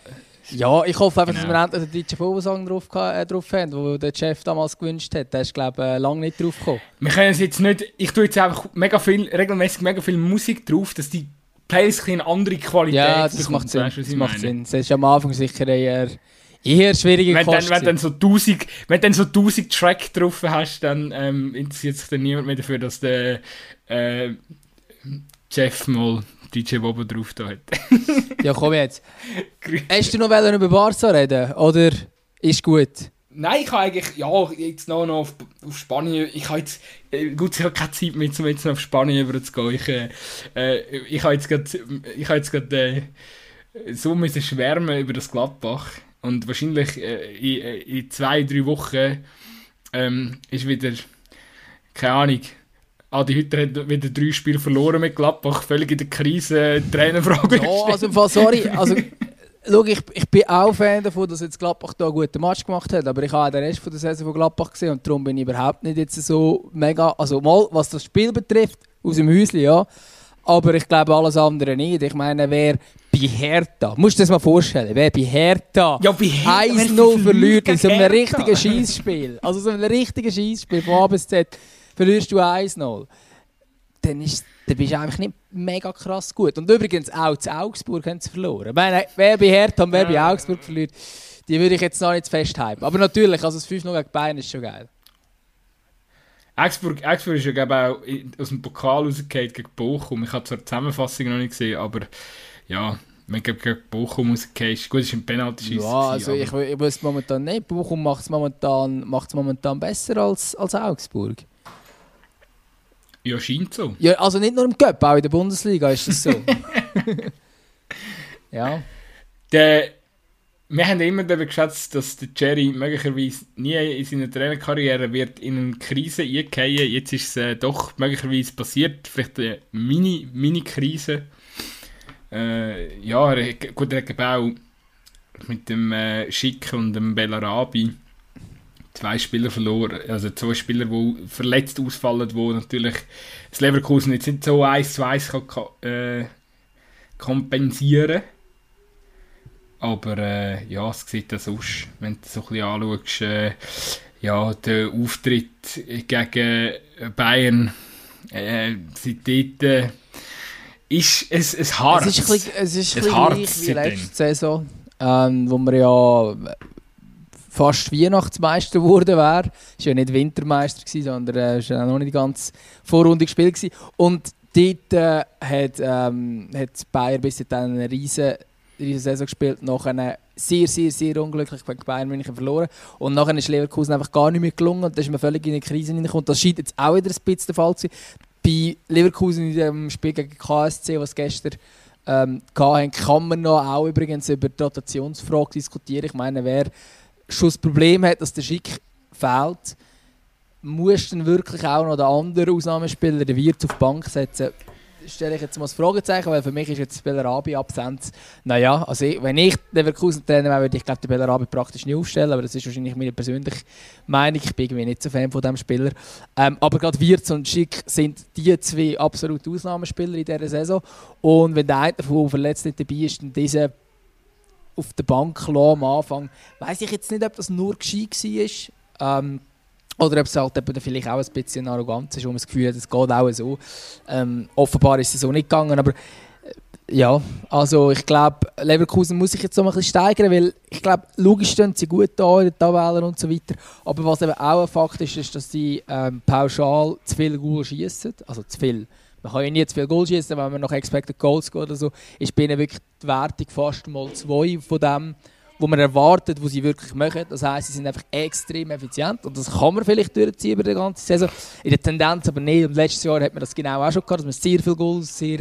ja. ich hoffe einfach, genau. dass wir endlich den DJ Vogelsang drauf, äh, drauf haben, den der Chef damals gewünscht hat. Der ist, glaube ich, äh, lange nicht drauf gekommen. Wir können es jetzt nicht... Ich tue jetzt einfach mega viel, regelmäßig mega viel Musik drauf, dass die Playlist eine andere Qualität Ja, das bekommt, macht Sinn. Weißt, das macht Sinn. Das ist am Anfang sicher eher... Eher schwierige wenn dann, wenn dann so 1000, wenn dann so 1000 Track drauf hast, dann ähm, interessiert sich dann niemand mehr dafür, dass der äh, Jeff mal DJ Bobo drauf da hat. ja, komm jetzt. Hast du noch über Barca reden? Oder ist gut? Nein, ich habe eigentlich, ja, jetzt noch, noch auf, auf Spanien, ich habe jetzt, äh, gut, ich habe keine Zeit mehr, um jetzt noch auf Spanien über zu gehen. Ich, äh, äh ich habe jetzt gerade, ich habe jetzt gerade äh, so müssen schwärmen über das Gladbach. Und wahrscheinlich äh, in, äh, in, zwei, drei Wochen ähm, ist wieder, keine Ahnung, Adi Hütter hat wieder drei Spiele verloren mit Gladbach, völlig in der Krise, Trainerfrage. Ja, also im Fall, sorry, also Schau, ich, ich bin auch Fan davon, dass jetzt Gladbach da einen guten Match gemacht hat, aber ich habe auch den Rest von der Saison von Gladbach gesehen und darum bin ich überhaupt nicht jetzt so mega, also mal, was das Spiel betrifft, aus dem Häuschen, ja, aber ich glaube alles andere nicht. Ich meine, wer bei Hertha, musst du dir das mal vorstellen, wer bei Hertha, ja, bei Hertha 1-0 verliert in so einem richtigen Schießspiel, also so einem richtigen Schießspiel von A bis Z, verlierst du 1-0, dann, ist, dann bist du einfach nicht mega krass gut. Und übrigens auch zu Augsburg haben sie verloren. Ich meine, wer bei Hertha und wer bei Augsburg verliert, die würde ich jetzt noch nicht festhalten. Aber natürlich, also das 5-0 gegen Bayern ist schon geil. Augsburg, Augsburg ist ja glaube auch aus dem Pokal rausgefallen gegen Bochum. Ich habe zwar die Zusammenfassung noch nicht gesehen, aber ja, wenn du gegen Bochum rausgehst, gut, ist ein penalty Ja, also ich, ich weiß momentan nicht. Bochum macht es momentan, momentan besser als, als Augsburg. Ja, scheint so. Ja, also nicht nur im Cup, auch in der Bundesliga ist das so. ja. Der wir haben immer darüber geschätzt, dass der Jerry möglicherweise nie in seiner Trainerkarriere wird in eine Krise eingehen. Jetzt ist es äh, doch möglicherweise passiert, vielleicht eine Mini-Krise. äh, ja, er, gut, er hat auch mit dem äh, Schick und dem Bellarabi zwei Spieler verloren, also zwei Spieler, die verletzt ausfallen, wo natürlich das Leverkusen jetzt nicht so eins zu eins kann, äh, kompensieren kann. Aber äh, ja, es sieht das aus, wenn du so ein bisschen anschaust, äh, ja, der Auftritt gegen Bayern, äh, seitdem äh, ist es ein Harz. Es ist ein bisschen, es ist ein bisschen gleich wie letzte Saison, ähm, wo wir ja fast Weihnachtsmeister geworden wäre. Es war ja nicht Wintermeister, gewesen, sondern es äh, war noch nicht ganz Vorrunde gespielt. Gewesen. Und dort äh, hat, ähm, hat Bayern bis dann eine riesige diese Saison gespielt, nachher sehr, sehr, sehr unglücklich gegen Bayern München verloren. Und nachher ist Leverkusen einfach gar nicht mehr gelungen und da ist man völlig in eine Krise hineingekommen. Das scheint jetzt auch wieder ein bisschen der Fall zu sein. Bei Leverkusen in dem Spiel gegen KSC, was gestern ähm, hatten, kann man noch auch übrigens über die Rotationsfrage diskutieren. Ich meine, wer schon das Problem hat, dass der Schick fehlt, muss dann wirklich auch noch den anderen Ausnahmespieler, den Wirt, auf die Bank setzen stelle ich jetzt mal das Fragezeichen, weil für mich ist jetzt Bellarabi absent. Naja, also ich, wenn ich Leverkusen-Trainer wäre, würde ich glaube den Bellarabi praktisch nicht aufstellen, aber das ist wahrscheinlich meine persönliche Meinung. Ich bin irgendwie nicht so Fan von diesem Spieler. Ähm, aber gerade Wirtz und Schick sind die zwei absolute Ausnahmespieler in dieser Saison. Und wenn der eine davon verletzt nicht dabei ist, dann diese auf der Bank am Anfang, weiß ich jetzt nicht, ob das nur gescheit war. Ähm, oder ob es halt vielleicht auch ein bisschen arrogant ist, wo man das Gefühl hat, es geht auch so. Ähm, offenbar ist es so nicht gegangen, aber äh, ja, also ich glaube, Leverkusen muss sich jetzt noch ein bisschen steigern, weil ich glaube, logisch stehen sie gut da in den Tabellen und so weiter. Aber was eben auch ein Fakt ist, ist, dass sie ähm, pauschal zu viel Goal schießen, also zu viel man kann ja nie zu viel Goal schießen, wenn man nach Expected Goals geht oder so, ist bei ihnen wirklich die Wertung fast mal zwei von dem, was man erwartet, was sie wirklich machen. Das heisst, sie sind einfach extrem effizient und das kann man vielleicht durchziehen über die ganze Saison. In der Tendenz aber nicht. Und letztes Jahr hat man das genau auch schon gehabt, dass man sehr viele Goals, sehr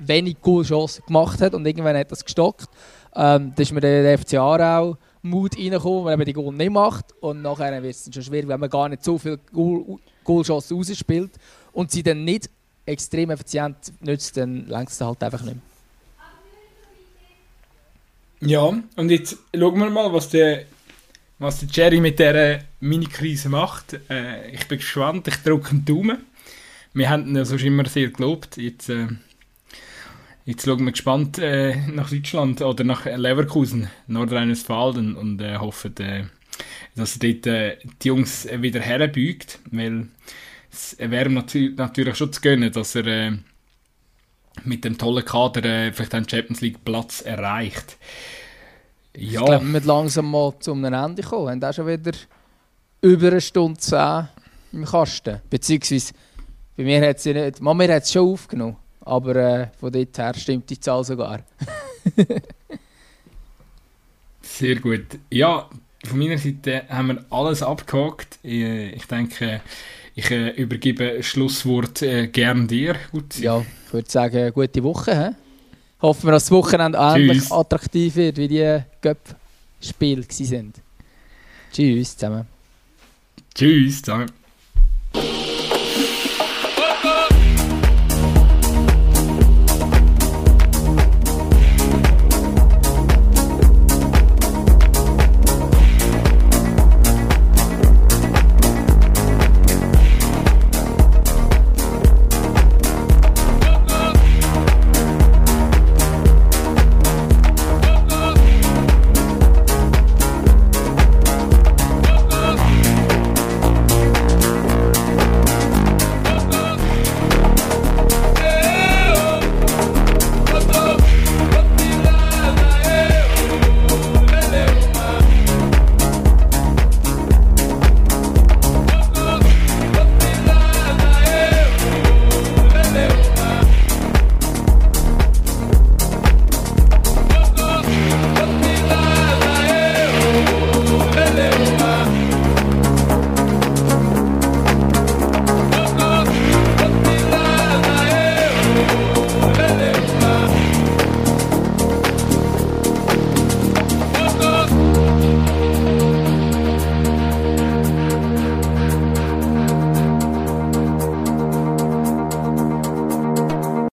wenig Goalchancen gemacht hat und irgendwann hat das gestockt. Ähm, da ist mir der FC Aarau Mut reingekommen, wenn man die Goal nicht macht und nachher wird es schon schwierig, wenn man gar nicht so viele Goal Goalchancen rausspielt und sie dann nicht extrem effizient nützt, dann längst es halt einfach nicht mehr. Ja, und jetzt schauen wir mal, was der, was der Jerry mit dieser Mini-Krise macht. Äh, ich bin gespannt, ich drücke einen Daumen. Wir haben ihn ja sonst immer sehr gelobt. Jetzt, äh, jetzt schauen wir gespannt äh, nach Deutschland oder nach Leverkusen, Nordrhein-Westfalen und äh, hoffen, äh, dass er dort äh, die Jungs wieder herbeugt, weil es wäre ihm natürlich schon zu gönnen, dass er mit dem tollen Kader äh, vielleicht einen Champions League Platz erreicht. Ja. Ich glaube, wir langsam mal zum Ende kommen. Wir haben auch schon wieder über eine Stunde zehn im Kasten. Beziehungsweise, bei mir hat es ja nicht, man, mir hat es schon aufgenommen, aber äh, von dort her stimmt die Zahl sogar. Sehr gut. Ja, von meiner Seite haben wir alles abgehakt. Ich denke, ich äh, übergebe das Schlusswort äh, gern dir. Gut. Ja, ich würde sagen, gute Woche. He? Hoffen wir, dass das Wochenende ähnlich attraktiv wird, wie die Göpp-Spiele waren. Tschüss zusammen. Tschüss zusammen.